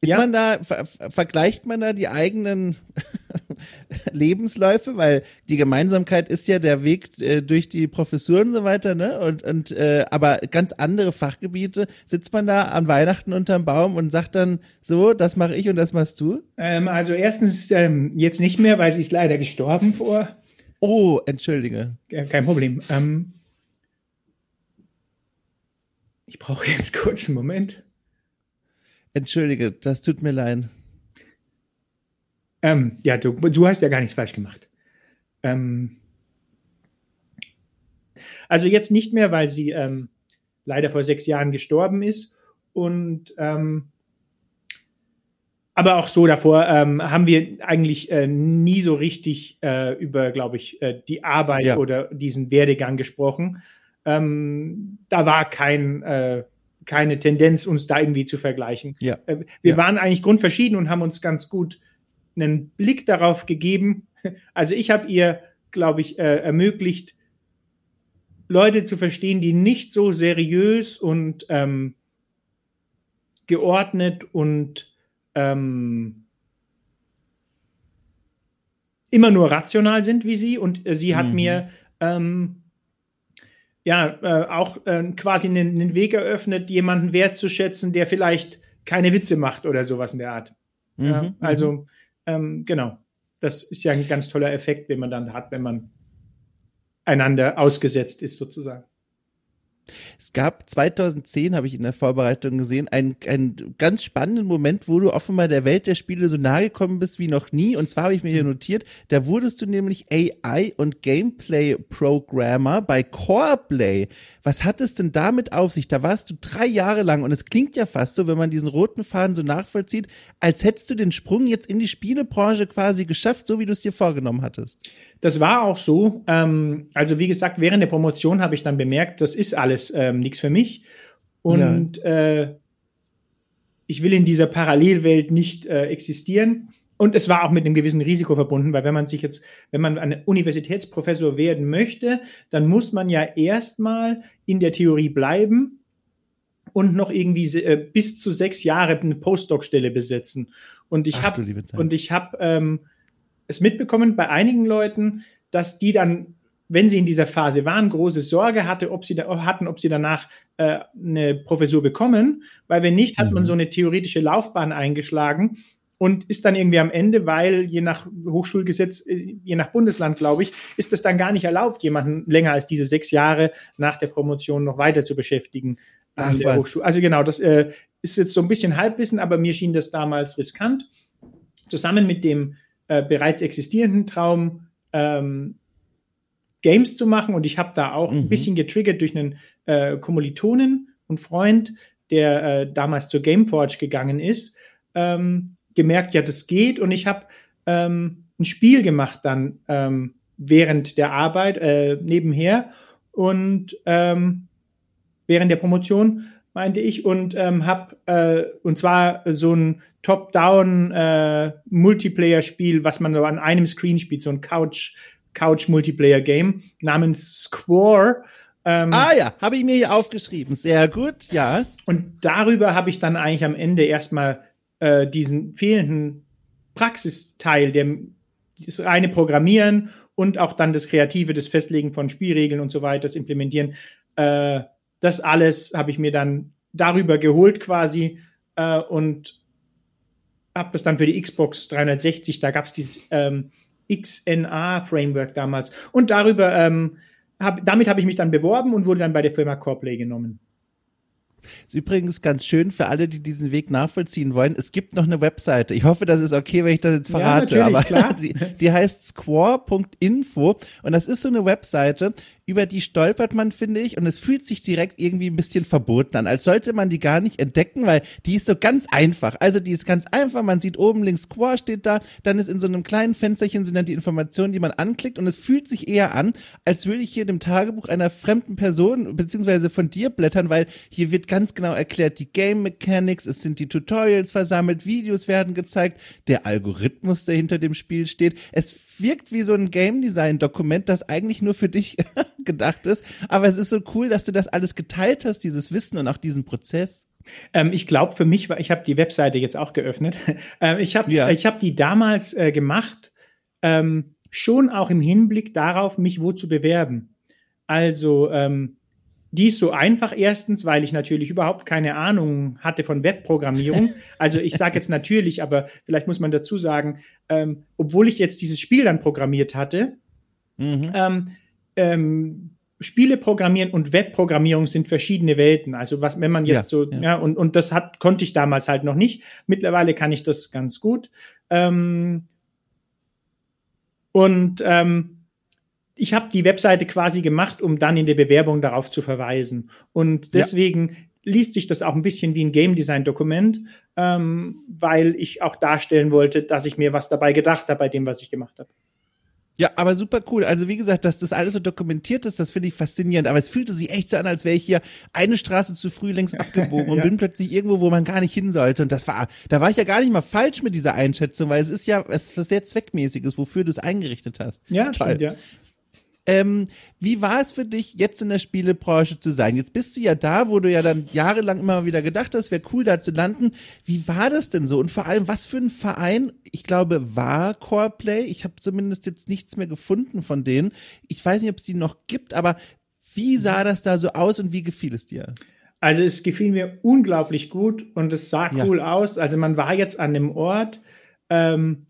Ist ja. man da, ver vergleicht man da die eigenen Lebensläufe, weil die Gemeinsamkeit ist ja der Weg äh, durch die Professuren und so weiter, ne? Und, und äh, aber ganz andere Fachgebiete, sitzt man da an Weihnachten unterm Baum und sagt dann so, das mache ich und das machst du? Ähm, also erstens ähm, jetzt nicht mehr, weil sie ist leider gestorben vor. Oh, entschuldige. Kein Problem. Ähm, ich brauche jetzt kurz einen Moment. Entschuldige, das tut mir leid. Ähm, ja, du, du hast ja gar nichts falsch gemacht. Ähm, also jetzt nicht mehr, weil sie ähm, leider vor sechs Jahren gestorben ist. Und ähm, aber auch so davor ähm, haben wir eigentlich äh, nie so richtig äh, über, glaube ich, äh, die Arbeit ja. oder diesen Werdegang gesprochen. Ähm, da war kein, äh, keine Tendenz, uns da irgendwie zu vergleichen. Ja. Äh, wir ja. waren eigentlich grundverschieden und haben uns ganz gut einen Blick darauf gegeben. Also ich habe ihr, glaube ich, äh, ermöglicht, Leute zu verstehen, die nicht so seriös und ähm, geordnet und ähm, immer nur rational sind wie sie. Und äh, sie hat mhm. mir ähm, ja äh, auch äh, quasi einen, einen, Weg eröffnet, jemanden wertzuschätzen, der vielleicht keine Witze macht oder sowas in der Art. Mhm. Ja, also Ähm, genau. Das ist ja ein ganz toller Effekt, den man dann hat, wenn man einander ausgesetzt ist, sozusagen. Es gab 2010, habe ich in der Vorbereitung gesehen, einen, einen ganz spannenden Moment, wo du offenbar der Welt der Spiele so nahe gekommen bist wie noch nie. Und zwar habe ich mir hier notiert, da wurdest du nämlich AI und Gameplay Programmer bei Coreplay. Was hat es denn damit auf sich? Da warst du drei Jahre lang und es klingt ja fast so, wenn man diesen roten Faden so nachvollzieht, als hättest du den Sprung jetzt in die Spielebranche quasi geschafft, so wie du es dir vorgenommen hattest. Das war auch so. Ähm, also wie gesagt, während der Promotion habe ich dann bemerkt, das ist alles ähm, nichts für mich. Und ja. äh, ich will in dieser Parallelwelt nicht äh, existieren. Und es war auch mit einem gewissen Risiko verbunden, weil wenn man sich jetzt, wenn man ein Universitätsprofessor werden möchte, dann muss man ja erstmal in der Theorie bleiben und noch irgendwie äh, bis zu sechs Jahre eine Postdoc-Stelle besetzen. Und ich habe und ich habe ähm, es mitbekommen bei einigen Leuten, dass die dann, wenn sie in dieser Phase waren, große Sorge hatte, ob sie da, hatten, ob sie danach äh, eine Professur bekommen, weil wenn nicht, hat mhm. man so eine theoretische Laufbahn eingeschlagen und ist dann irgendwie am Ende, weil je nach Hochschulgesetz, äh, je nach Bundesland, glaube ich, ist es dann gar nicht erlaubt, jemanden länger als diese sechs Jahre nach der Promotion noch weiter zu beschäftigen Ach, an der was. Hochschule. Also genau, das äh, ist jetzt so ein bisschen Halbwissen, aber mir schien das damals riskant. Zusammen mit dem äh, bereits existierenden Traum, ähm, Games zu machen. Und ich habe da auch mhm. ein bisschen getriggert durch einen äh, Kommilitonen und Freund, der äh, damals zur Gameforge gegangen ist, ähm, gemerkt, ja, das geht. Und ich habe ähm, ein Spiel gemacht dann ähm, während der Arbeit äh, nebenher und ähm, während der Promotion meinte ich, und ähm, habe äh, und zwar so ein Top-Down äh, Multiplayer-Spiel, was man so an einem Screen spielt, so ein Couch Couch Multiplayer Game namens Square. Ähm, ah ja, habe ich mir hier aufgeschrieben. Sehr gut, ja. Und darüber habe ich dann eigentlich am Ende erstmal äh, diesen fehlenden Praxisteil, der das reine Programmieren und auch dann das Kreative, das Festlegen von Spielregeln und so weiter, das Implementieren, äh, das alles habe ich mir dann darüber geholt quasi äh, und habe das dann für die Xbox 360, da gab es dieses ähm, XNA-Framework damals. Und darüber, ähm, hab, damit habe ich mich dann beworben und wurde dann bei der Firma Coreplay genommen. Ist übrigens ganz schön für alle, die diesen Weg nachvollziehen wollen. Es gibt noch eine Webseite. Ich hoffe, das ist okay, wenn ich das jetzt verrate. Ja, aber klar. <laughs> Die, die heißt square.info und das ist so eine Webseite, über die stolpert man, finde ich, und es fühlt sich direkt irgendwie ein bisschen verboten an, als sollte man die gar nicht entdecken, weil die ist so ganz einfach. Also die ist ganz einfach, man sieht oben links Square steht da, dann ist in so einem kleinen Fensterchen sind dann die Informationen, die man anklickt und es fühlt sich eher an, als würde ich hier dem Tagebuch einer fremden Person beziehungsweise von dir blättern, weil hier wird ganz genau erklärt die Game Mechanics, es sind die Tutorials versammelt, Videos werden gezeigt, der Algorithmus, der hinter dem Spiel steht. Es wirkt wie so ein Game Design Dokument, das eigentlich nur für dich <laughs> gedacht ist. Aber es ist so cool, dass du das alles geteilt hast, dieses Wissen und auch diesen Prozess. Ähm, ich glaube, für mich war, ich habe die Webseite jetzt auch geöffnet. <laughs> Ähm, ich habe ja. ich hab die damals äh, gemacht, ähm, schon auch im Hinblick darauf, mich wo zu bewerben. Also, ähm, die ist so einfach erstens, weil ich natürlich überhaupt keine Ahnung hatte von Webprogrammierung. <laughs> Also ich sage jetzt natürlich, aber vielleicht muss man dazu sagen, ähm, obwohl ich jetzt dieses Spiel dann programmiert hatte, mhm. ähm, ähm, Spiele programmieren und Webprogrammierung sind verschiedene Welten. Also was, wenn man jetzt ja, so, ja, ja und, und das hat, konnte ich damals halt noch nicht. Mittlerweile kann ich das ganz gut. Ähm, und ähm, ich habe die Webseite quasi gemacht, um dann in der Bewerbung darauf zu verweisen. Und deswegen ja. liest sich das auch ein bisschen wie ein Game Design Dokument, ähm, weil ich auch darstellen wollte, dass ich mir was dabei gedacht habe bei dem, was ich gemacht habe. Ja, aber super cool. Also wie gesagt, dass das alles so dokumentiert ist, das finde ich faszinierend. Aber es fühlte sich echt so an, als wäre ich hier eine Straße zu früh längst abgebogen <laughs> und ja. bin plötzlich irgendwo, wo man gar nicht hin sollte. Und das war, da war ich ja gar nicht mal falsch mit dieser Einschätzung, weil es ist ja es ist sehr zweckmäßiges, wofür du es eingerichtet hast. Ja, Toll. stimmt, ja. Ähm, wie war es für dich, jetzt in der Spielebranche zu sein? Jetzt bist du ja da, wo du ja dann jahrelang immer wieder gedacht hast, wäre cool, da zu landen. Wie war das denn so? Und vor allem, was für ein Verein, ich glaube, war Coreplay? Ich habe zumindest jetzt nichts mehr gefunden von denen. Ich weiß nicht, ob es die noch gibt, aber wie sah das da so aus und wie gefiel es dir? Also es gefiel mir unglaublich gut und es sah ja. cool aus. Also man war jetzt an dem Ort, ähm,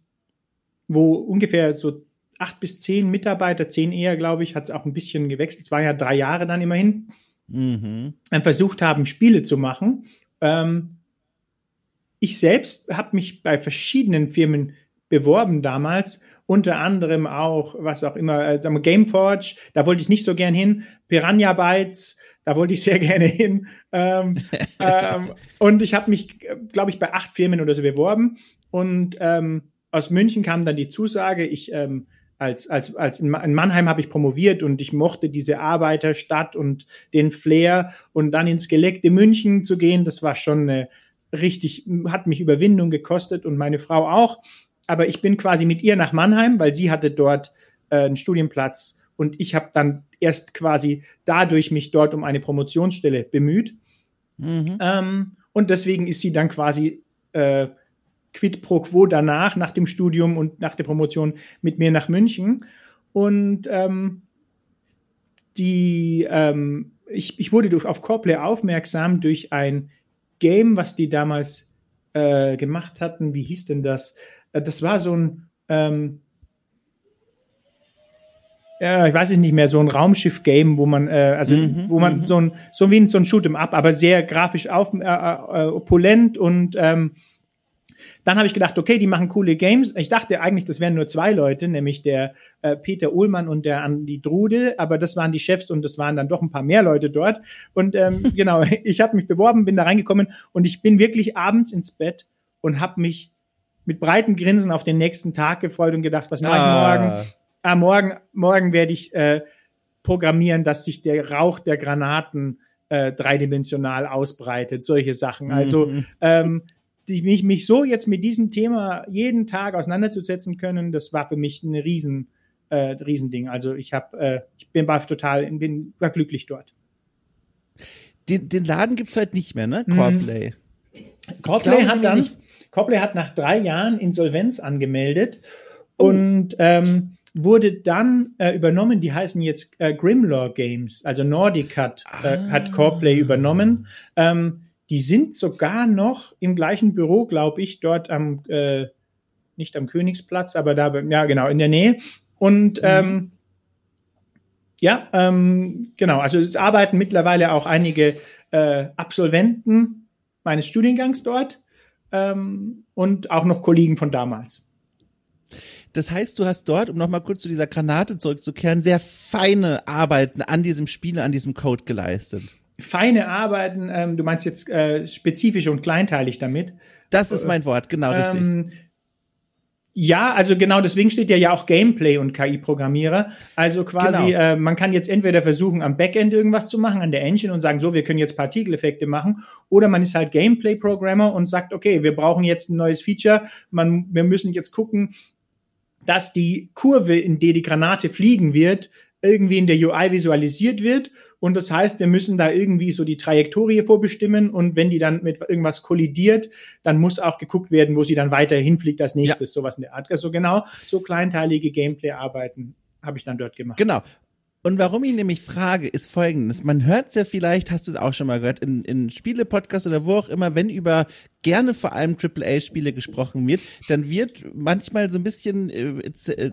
wo ungefähr so acht bis zehn Mitarbeiter, zehn eher, glaube ich, hat es auch ein bisschen gewechselt. Es war ja drei Jahre dann immerhin, mhm. versucht haben, Spiele zu machen. Ähm, ich selbst habe mich bei verschiedenen Firmen beworben damals, unter anderem auch, was auch immer, sagen wir Gameforge, da wollte ich nicht so gern hin, Piranha Bytes, da wollte ich <laughs> sehr gerne hin. Ähm, <laughs> ähm, und ich habe mich, glaube ich, bei acht Firmen oder so beworben. Und ähm, aus München kam dann die Zusage, ich ähm, als, als, als in Mannheim habe ich promoviert und ich mochte diese Arbeiterstadt und den Flair und dann ins geleckte München zu gehen, das war schon eine richtig, hat mich Überwindung gekostet und meine Frau auch. Aber ich bin quasi mit ihr nach Mannheim, weil sie hatte dort äh, einen Studienplatz und ich habe dann erst quasi dadurch mich dort um eine Promotionsstelle bemüht. Mhm. Ähm, und deswegen ist sie dann quasi äh, quid pro quo danach, nach dem Studium und nach der Promotion mit mir nach München. Und ähm, die, ähm, ich, ich wurde durch, auf Coreplay aufmerksam durch ein Game, was die damals äh, gemacht hatten. Wie hieß denn das? Äh, das war so ein, ähm, ja, ich weiß es nicht mehr, so ein Raumschiff-Game, wo man, äh, also mhm, wo man mhm. so ein, so wie so ein Shoot'em Up, aber sehr grafisch auf, äh, äh, opulent und ähm, dann habe ich gedacht, okay, die machen coole Games. Ich dachte eigentlich, das wären nur zwei Leute, nämlich der äh, Peter Uhlmann und der Andi Drude, aber das waren die Chefs und das waren dann doch ein paar mehr Leute dort. Und ähm, <laughs> genau, ich habe mich beworben, bin da reingekommen und ich bin wirklich abends ins Bett und habe mich mit breiten Grinsen auf den nächsten Tag gefreut und gedacht, was mache ich ah. morgen? Ah, morgen, morgen werde ich äh, programmieren, dass sich der Rauch der Granaten äh, dreidimensional ausbreitet, solche Sachen. Also mhm. ähm, die, mich, mich so jetzt mit diesem Thema jeden Tag auseinanderzusetzen können, das war für mich ein riesen, äh, Riesending. Also ich habe, äh, ich bin war total, bin war glücklich dort. Den, den Laden gibt's heute nicht mehr, ne? Corplay. Mhm. Corplay hat dann, Corplay hat nach drei Jahren Insolvenz angemeldet oh. und ähm, wurde dann äh, übernommen. Die heißen jetzt äh, Grimlaw Games, also Nordic hat, äh, ah. hat Corplay übernommen. Ähm, die sind sogar noch im gleichen Büro, glaube ich, dort am, äh, nicht am Königsplatz, aber da, ja, genau, in der Nähe. Und mhm. ähm, ja, ähm, genau, also es arbeiten mittlerweile auch einige äh, Absolventen meines Studiengangs dort ähm, und auch noch Kollegen von damals. Das heißt, du hast dort, um nochmal kurz zu dieser Granate zurückzukehren, sehr feine Arbeiten an diesem Spiel, an diesem Code geleistet feine Arbeiten, ähm, du meinst jetzt äh, spezifisch und kleinteilig damit. Das ist mein Wort, genau ähm, richtig. Ja, also genau deswegen steht ja ja auch Gameplay und KI-Programmierer. Also quasi, genau. äh, man kann jetzt entweder versuchen, am Backend irgendwas zu machen, an der Engine und sagen, so, wir können jetzt Partikeleffekte machen, oder man ist halt Gameplay-Programmer und sagt, okay, wir brauchen jetzt ein neues Feature, man, wir müssen jetzt gucken, dass die Kurve, in der die Granate fliegen wird, irgendwie in der UI visualisiert wird. Und das heißt, wir müssen da irgendwie so die Trajektorie vorbestimmen. Und wenn die dann mit irgendwas kollidiert, dann muss auch geguckt werden, wo sie dann weiter hinfliegt als nächstes, ja. sowas in der Art. Also genau so kleinteilige Gameplay-Arbeiten habe ich dann dort gemacht. Genau. Und warum ich nämlich frage, ist folgendes. Man hört ja vielleicht, hast du es auch schon mal gehört, in, in Spiele-Podcasts oder wo auch immer, wenn über gerne vor allem AAA-Spiele gesprochen wird, dann wird manchmal so ein bisschen äh, äh,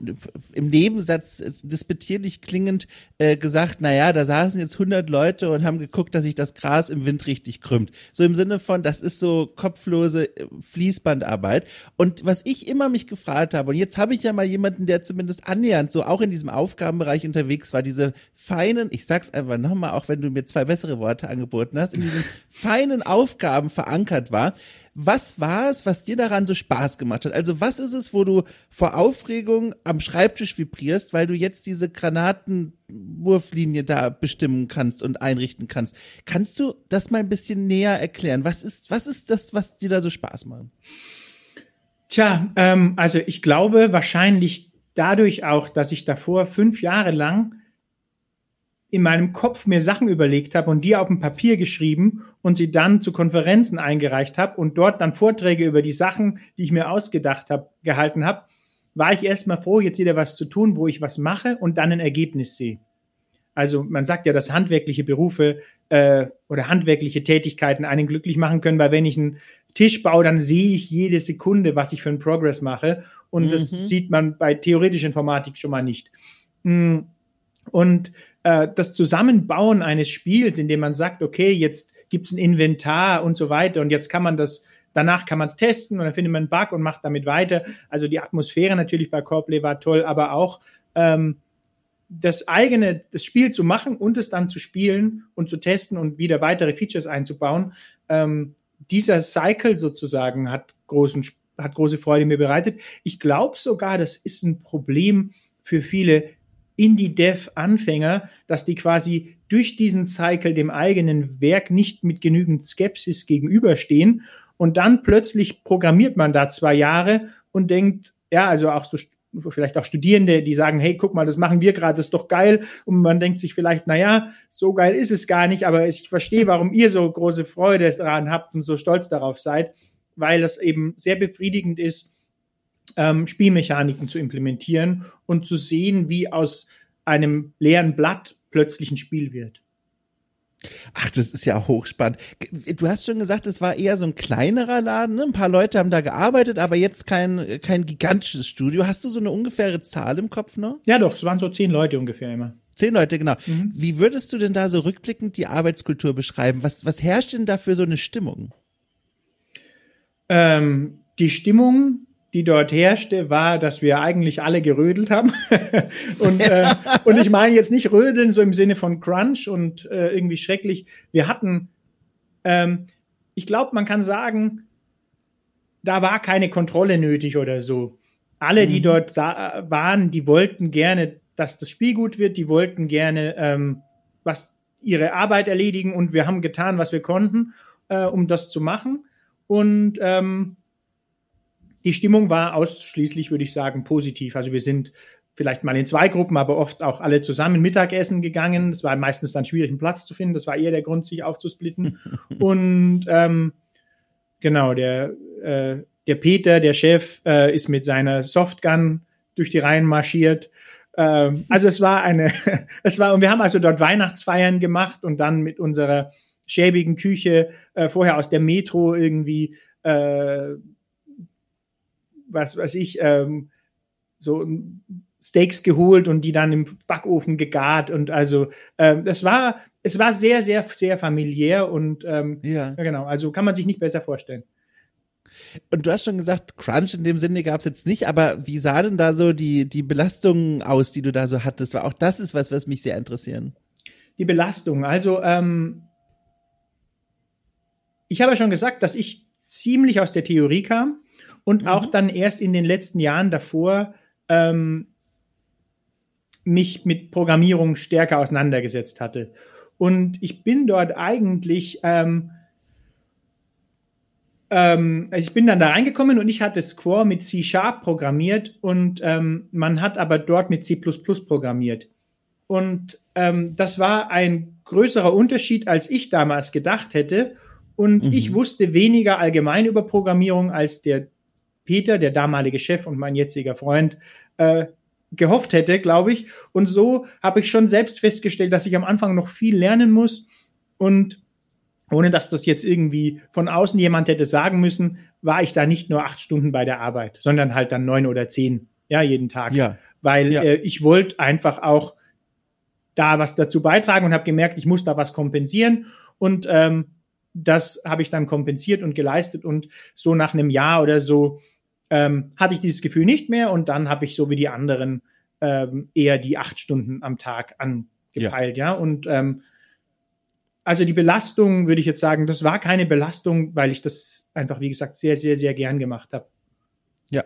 im Nebensatz äh, disputierlich klingend äh, gesagt, naja, da saßen jetzt 100 Leute und haben geguckt, dass sich das Gras im Wind richtig krümmt. So im Sinne von, das ist so kopflose äh, Fließbandarbeit. Und was ich immer mich gefragt habe, und jetzt habe ich ja mal jemanden, der zumindest annähernd so auch in diesem Aufgabenbereich unterwegs war, diese feinen, ich sag's einfach nochmal, auch wenn du mir zwei bessere Worte angeboten hast, in diesen <laughs> feinen Aufgaben verankert war, was war es, was dir daran so Spaß gemacht hat? Also was ist es, wo du vor Aufregung am Schreibtisch vibrierst, weil du jetzt diese Granatenwurflinie da bestimmen kannst und einrichten kannst? Kannst du das mal ein bisschen näher erklären? Was ist, was ist das, was dir da so Spaß macht? Tja, ähm, also ich glaube wahrscheinlich dadurch auch, dass ich davor fünf Jahre lang in meinem Kopf mir Sachen überlegt habe und die auf dem Papier geschrieben und sie dann zu Konferenzen eingereicht habe und dort dann Vorträge über die Sachen, die ich mir ausgedacht habe, gehalten habe, war ich erstmal froh, jetzt wieder was zu tun, wo ich was mache und dann ein Ergebnis sehe. Also man sagt ja, dass handwerkliche Berufe äh, oder handwerkliche Tätigkeiten einen glücklich machen können, weil wenn ich ein Tisch baue, dann sehe ich jede Sekunde, was ich für einen Progress mache. Und mhm. das sieht man bei theoretischer Informatik schon mal nicht. Mm. Und äh, das Zusammenbauen eines Spiels, in dem man sagt, okay, jetzt gibt's ein Inventar und so weiter und jetzt kann man das Danach kann man es testen und dann findet man einen Bug und macht damit weiter. Also die Atmosphäre natürlich bei Coreplay war toll, aber auch ähm, das eigene, das Spiel zu machen und es dann zu spielen und zu testen und wieder weitere Features einzubauen. Ähm, dieser Cycle sozusagen hat großen, hat große Freude mir bereitet. Ich glaube sogar, das ist ein Problem für viele Indie-Dev-Anfänger, dass die quasi durch diesen Cycle dem eigenen Werk nicht mit genügend Skepsis gegenüberstehen und dann plötzlich programmiert man da zwei Jahre und denkt, ja, also auch so vielleicht auch Studierende, die sagen, hey, guck mal, das machen wir gerade, das ist doch geil. Und man denkt sich vielleicht, na ja, so geil ist es gar nicht, aber ich verstehe, warum ihr so große Freude daran habt und so stolz darauf seid, weil das eben sehr befriedigend ist, ähm, Spielmechaniken zu implementieren und zu sehen, wie aus einem leeren Blatt plötzlich ein Spiel wird. Ach, das ist ja hochspannend. Du hast schon gesagt, es war eher so ein kleinerer Laden. Ne? Ein paar Leute haben da gearbeitet, aber jetzt kein, kein gigantisches Studio. Hast du so eine ungefähre Zahl im Kopf noch? Ja, doch, es waren so zehn Leute ungefähr immer. Zehn Leute, genau. Mhm. Wie würdest du denn da so rückblickend die Arbeitskultur beschreiben? Was, was herrscht denn da für so eine Stimmung? Ähm, die Stimmung die dort herrschte, war, dass wir eigentlich alle gerödelt haben. <laughs> und, äh, und ich meine jetzt nicht rödeln so im Sinne von Crunch und äh, irgendwie schrecklich. Wir hatten, ähm, ich glaube, man kann sagen, da war keine Kontrolle nötig oder so. Alle, die mhm. dort waren, die wollten gerne, dass das Spiel gut wird, die wollten gerne ähm, was ihre Arbeit erledigen und wir haben getan, was wir konnten, äh, um das zu machen. Und ähm, die Stimmung war ausschließlich, würde ich sagen, positiv. Also wir sind vielleicht mal in zwei Gruppen, aber oft auch alle zusammen Mittagessen gegangen. Es war meistens dann schwierig, einen Platz zu finden. Das war eher der Grund, sich aufzusplitten. <laughs> Und ähm, genau, der, äh, der Peter, der Chef, äh, ist mit seiner Softgun durch die Reihen marschiert. Ähm, also es war eine, <laughs> es war, und wir haben also dort Weihnachtsfeiern gemacht und dann mit unserer schäbigen Küche äh, vorher aus der Metro irgendwie äh, was weiß ich, ähm, so Steaks geholt und die dann im Backofen gegart und also ähm, das war es war sehr sehr sehr familiär und ähm, ja. genau also kann man sich nicht besser vorstellen. Und du hast schon gesagt, Crunch in dem Sinne gab es jetzt nicht, aber wie sah denn da so die, die Belastung aus, die du da so hattest? Weil auch das ist was, was mich sehr interessieren. Die Belastung, also ähm, ich habe ja schon gesagt, dass ich ziemlich aus der Theorie kam und mhm. auch dann erst in den letzten Jahren davor ähm, mich mit Programmierung stärker auseinandergesetzt hatte. Und ich bin dort eigentlich, ähm, ähm, ich bin dann da reingekommen und ich hatte Square mit C Sharp programmiert und ähm, man hat aber dort mit C programmiert. Und ähm, das war ein größerer Unterschied, als ich damals gedacht hätte. Und mhm. ich wusste weniger allgemein über Programmierung als der Peter, der damalige Chef und mein jetziger Freund, äh, gehofft hätte, glaube ich. Und so habe ich schon selbst festgestellt, dass ich am Anfang noch viel lernen muss und ohne dass das jetzt irgendwie von außen jemand hätte sagen müssen, war ich da nicht nur acht Stunden bei der Arbeit, sondern halt dann neun oder zehn, ja, jeden Tag. Ja. Weil ja. Äh, ich wollte einfach auch da was dazu beitragen und habe gemerkt, ich muss da was kompensieren. Und ähm, das habe ich dann kompensiert und geleistet. Und so nach einem Jahr oder so ähm, hatte ich dieses Gefühl nicht mehr und dann habe ich so wie die anderen ähm, eher die acht Stunden am Tag angepeilt, ja. ja? Und ähm, also die Belastung, würde ich jetzt sagen, das war keine Belastung, weil ich das einfach, wie gesagt, sehr, sehr, sehr gern gemacht habe. Ja,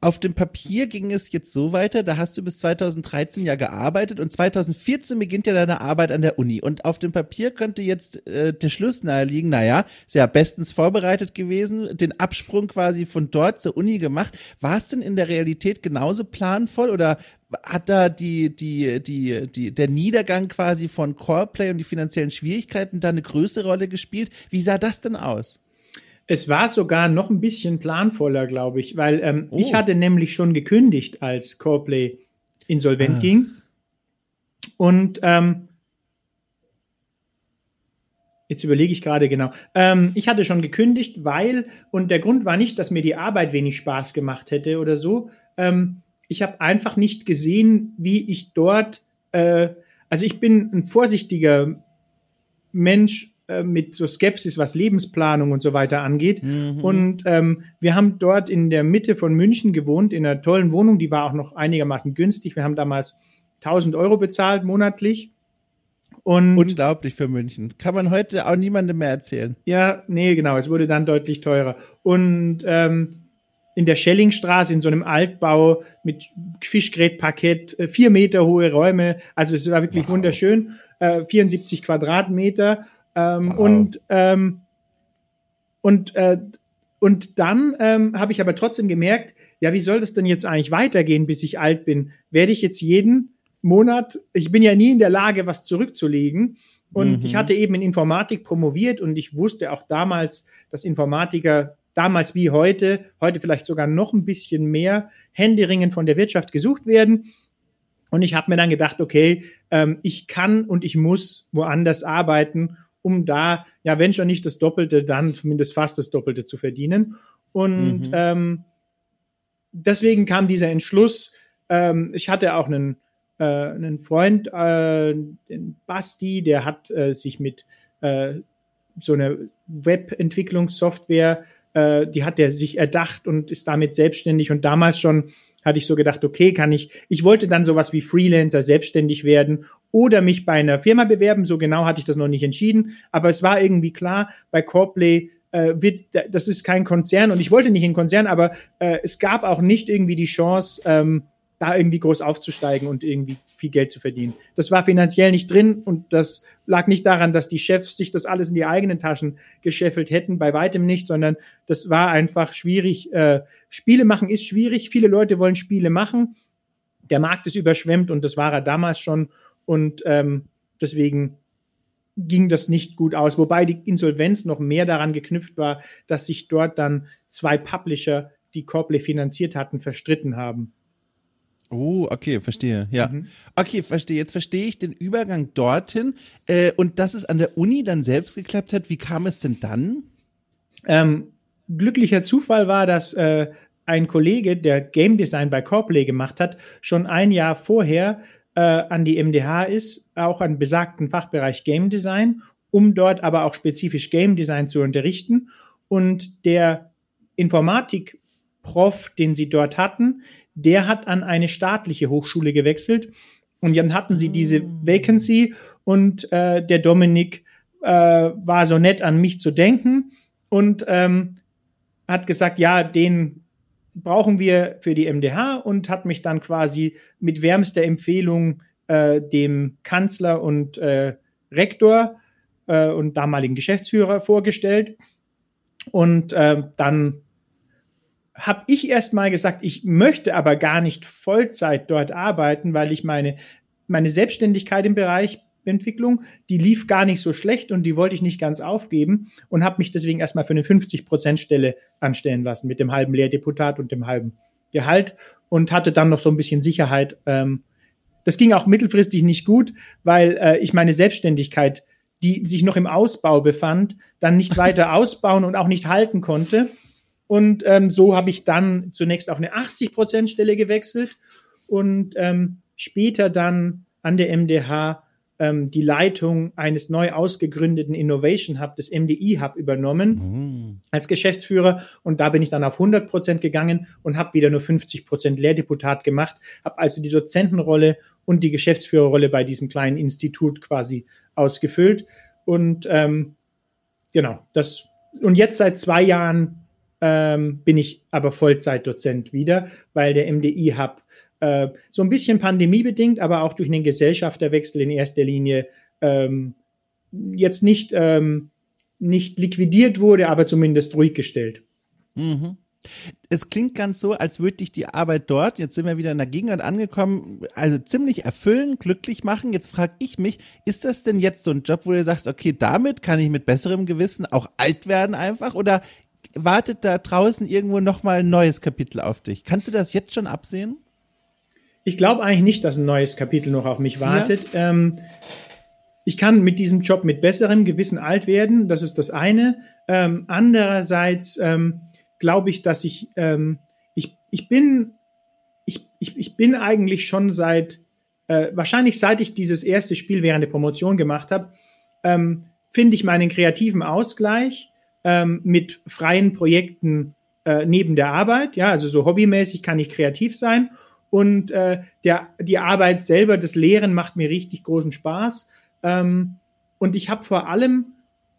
auf dem Papier ging es jetzt so weiter, da hast du bis 2013 ja gearbeitet und 2014 beginnt ja deine Arbeit an der Uni. Und auf dem Papier könnte jetzt äh, der Schluss naheliegen, naja, sehr bestens vorbereitet gewesen, den Absprung quasi von dort zur Uni gemacht. War es denn in der Realität genauso planvoll oder hat da die, die, die, die, der Niedergang quasi von Coreplay und die finanziellen Schwierigkeiten da eine größere Rolle gespielt? Wie sah das denn aus? Es war sogar noch ein bisschen planvoller, glaube ich, weil ähm, oh. ich hatte nämlich schon gekündigt, als Coreplay insolvent ah. ging. Und ähm, Jetzt überlege ich gerade genau. Ähm, ich hatte schon gekündigt, weil, und der Grund war nicht, dass mir die Arbeit wenig Spaß gemacht hätte oder so. Ähm, ich habe einfach nicht gesehen, wie ich dort, äh, also ich bin ein vorsichtiger Mensch äh, mit so Skepsis, was Lebensplanung und so weiter angeht. Mhm. Und ähm, wir haben dort in der Mitte von München gewohnt, in einer tollen Wohnung, die war auch noch einigermaßen günstig. Wir haben damals 1000 Euro bezahlt monatlich. Und Unglaublich für München. Kann man heute auch niemandem mehr erzählen. Ja, nee, genau. Es wurde dann deutlich teurer. Und ähm, in der Schellingstraße in so einem Altbau mit Fischgrätparkett, äh, vier Meter hohe Räume. Also es war wirklich wow. wunderschön. Äh, 74 Quadratmeter. Ähm, wow. Und ähm, und äh, und dann ähm, habe ich aber trotzdem gemerkt, ja, wie soll das denn jetzt eigentlich weitergehen, bis ich alt bin? Werde ich jetzt jeden Monat, ich bin ja nie in der Lage, was zurückzulegen. Und mhm. ich hatte eben in Informatik promoviert und ich wusste auch damals, dass Informatiker damals wie heute, heute vielleicht sogar noch ein bisschen mehr Händeringen von der Wirtschaft gesucht werden. Und ich habe mir dann gedacht, okay, ähm, ich kann und ich muss woanders arbeiten, um da, ja, wenn schon nicht das Doppelte, dann zumindest fast das Doppelte zu verdienen. Und mhm. ähm, deswegen kam dieser Entschluss. Ähm, ich hatte auch einen äh, einen Freund, äh, den Basti, der hat äh, sich mit äh, so einer Webentwicklungssoftware, äh, die hat er sich erdacht und ist damit selbstständig und damals schon hatte ich so gedacht, okay, kann ich, ich wollte dann sowas wie Freelancer selbstständig werden oder mich bei einer Firma bewerben, so genau hatte ich das noch nicht entschieden, aber es war irgendwie klar, bei Coreplay äh, wird, das ist kein Konzern und ich wollte nicht in Konzern, aber äh, es gab auch nicht irgendwie die Chance, ähm, da irgendwie groß aufzusteigen und irgendwie viel Geld zu verdienen. Das war finanziell nicht drin und das lag nicht daran, dass die Chefs sich das alles in die eigenen Taschen gescheffelt hätten, bei weitem nicht, sondern das war einfach schwierig. Äh, Spiele machen ist schwierig. Viele Leute wollen Spiele machen. Der Markt ist überschwemmt und das war er damals schon und ähm, deswegen ging das nicht gut aus. Wobei die Insolvenz noch mehr daran geknüpft war, dass sich dort dann zwei Publisher, die Copley finanziert hatten, verstritten haben. Oh, okay, verstehe. Ja. Mhm. Okay, verstehe. Jetzt verstehe ich den Übergang dorthin. Äh, und dass es an der Uni dann selbst geklappt hat, wie kam es denn dann? Ähm, glücklicher Zufall war, dass äh, ein Kollege, der Game Design bei Corplay gemacht hat, schon ein Jahr vorher äh, an die MDH ist, auch an besagten Fachbereich Game Design, um dort aber auch spezifisch Game Design zu unterrichten. Und der Informatik-Prof, den sie dort hatten, der hat an eine staatliche Hochschule gewechselt und dann hatten sie diese ah. Vacancy und äh, der Dominik äh, war so nett an mich zu denken und ähm, hat gesagt, ja, den brauchen wir für die MDH und hat mich dann quasi mit wärmster Empfehlung äh, dem Kanzler und äh, Rektor äh, und damaligen Geschäftsführer vorgestellt. Und äh, dann habe ich erst mal gesagt, ich möchte aber gar nicht Vollzeit dort arbeiten, weil ich meine, meine Selbstständigkeit im Bereich Entwicklung, die lief gar nicht so schlecht und die wollte ich nicht ganz aufgeben und habe mich deswegen erstmal für eine 50-Prozent-Stelle anstellen lassen mit dem halben Lehrdeputat und dem halben Gehalt und hatte dann noch so ein bisschen Sicherheit. Ähm, das ging auch mittelfristig nicht gut, weil äh, ich meine Selbstständigkeit, die sich noch im Ausbau befand, dann nicht weiter <laughs> ausbauen und auch nicht halten konnte. Und ähm, so habe ich dann zunächst auf eine 80%-Stelle gewechselt und ähm, später dann an der MDH ähm, die Leitung eines neu ausgegründeten Innovation Hub, des MDI Hub, übernommen mhm. als Geschäftsführer. Und da bin ich dann auf 100 Prozent gegangen und habe wieder nur 50 Prozent Lehrdeputat gemacht, habe also die Dozentenrolle und die Geschäftsführerrolle bei diesem kleinen Institut quasi ausgefüllt. Und ähm, genau, das. Und jetzt seit zwei Jahren ähm, bin ich aber Vollzeitdozent wieder, weil der MDI-Hub äh, so ein bisschen pandemiebedingt, aber auch durch einen Gesellschafterwechsel in erster Linie ähm, jetzt nicht, ähm, nicht liquidiert wurde, aber zumindest ruhig gestellt. Mhm. Es klingt ganz so, als würde dich die Arbeit dort, jetzt sind wir wieder in der Gegenwart angekommen, also ziemlich erfüllen, glücklich machen. Jetzt frage ich mich, ist das denn jetzt so ein Job, wo du sagst, okay, damit kann ich mit besserem Gewissen auch alt werden einfach? Oder wartet da draußen irgendwo nochmal ein neues Kapitel auf dich. Kannst du das jetzt schon absehen? Ich glaube eigentlich nicht, dass ein neues Kapitel noch auf mich wartet. Ja. Ähm, ich kann mit diesem Job mit besserem Gewissen alt werden, das ist das eine. Ähm, andererseits ähm, glaube ich, dass ich, ähm, ich, ich bin, ich, ich, ich bin eigentlich schon seit, äh, wahrscheinlich seit ich dieses erste Spiel während der Promotion gemacht habe, ähm, finde ich meinen kreativen Ausgleich ähm, mit freien Projekten äh, neben der Arbeit. Ja, also so hobbymäßig kann ich kreativ sein. Und äh, der, die Arbeit selber, das Lehren macht mir richtig großen Spaß. Ähm, und ich habe vor allem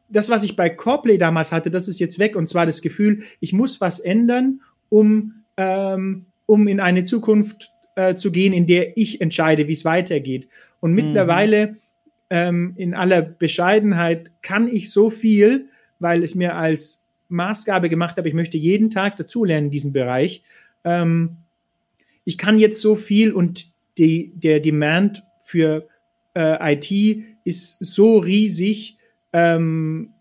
das, was ich bei Coreplay damals hatte, das ist jetzt weg. Und zwar das Gefühl, ich muss was ändern, um, ähm, um in eine Zukunft äh, zu gehen, in der ich entscheide, wie es weitergeht. Und mhm. mittlerweile, ähm, in aller Bescheidenheit, kann ich so viel, weil es mir als Maßgabe gemacht habe, ich möchte jeden Tag dazulernen in diesem Bereich. Ähm, ich kann jetzt so viel und die, der Demand für äh, IT ist so riesig, ähm,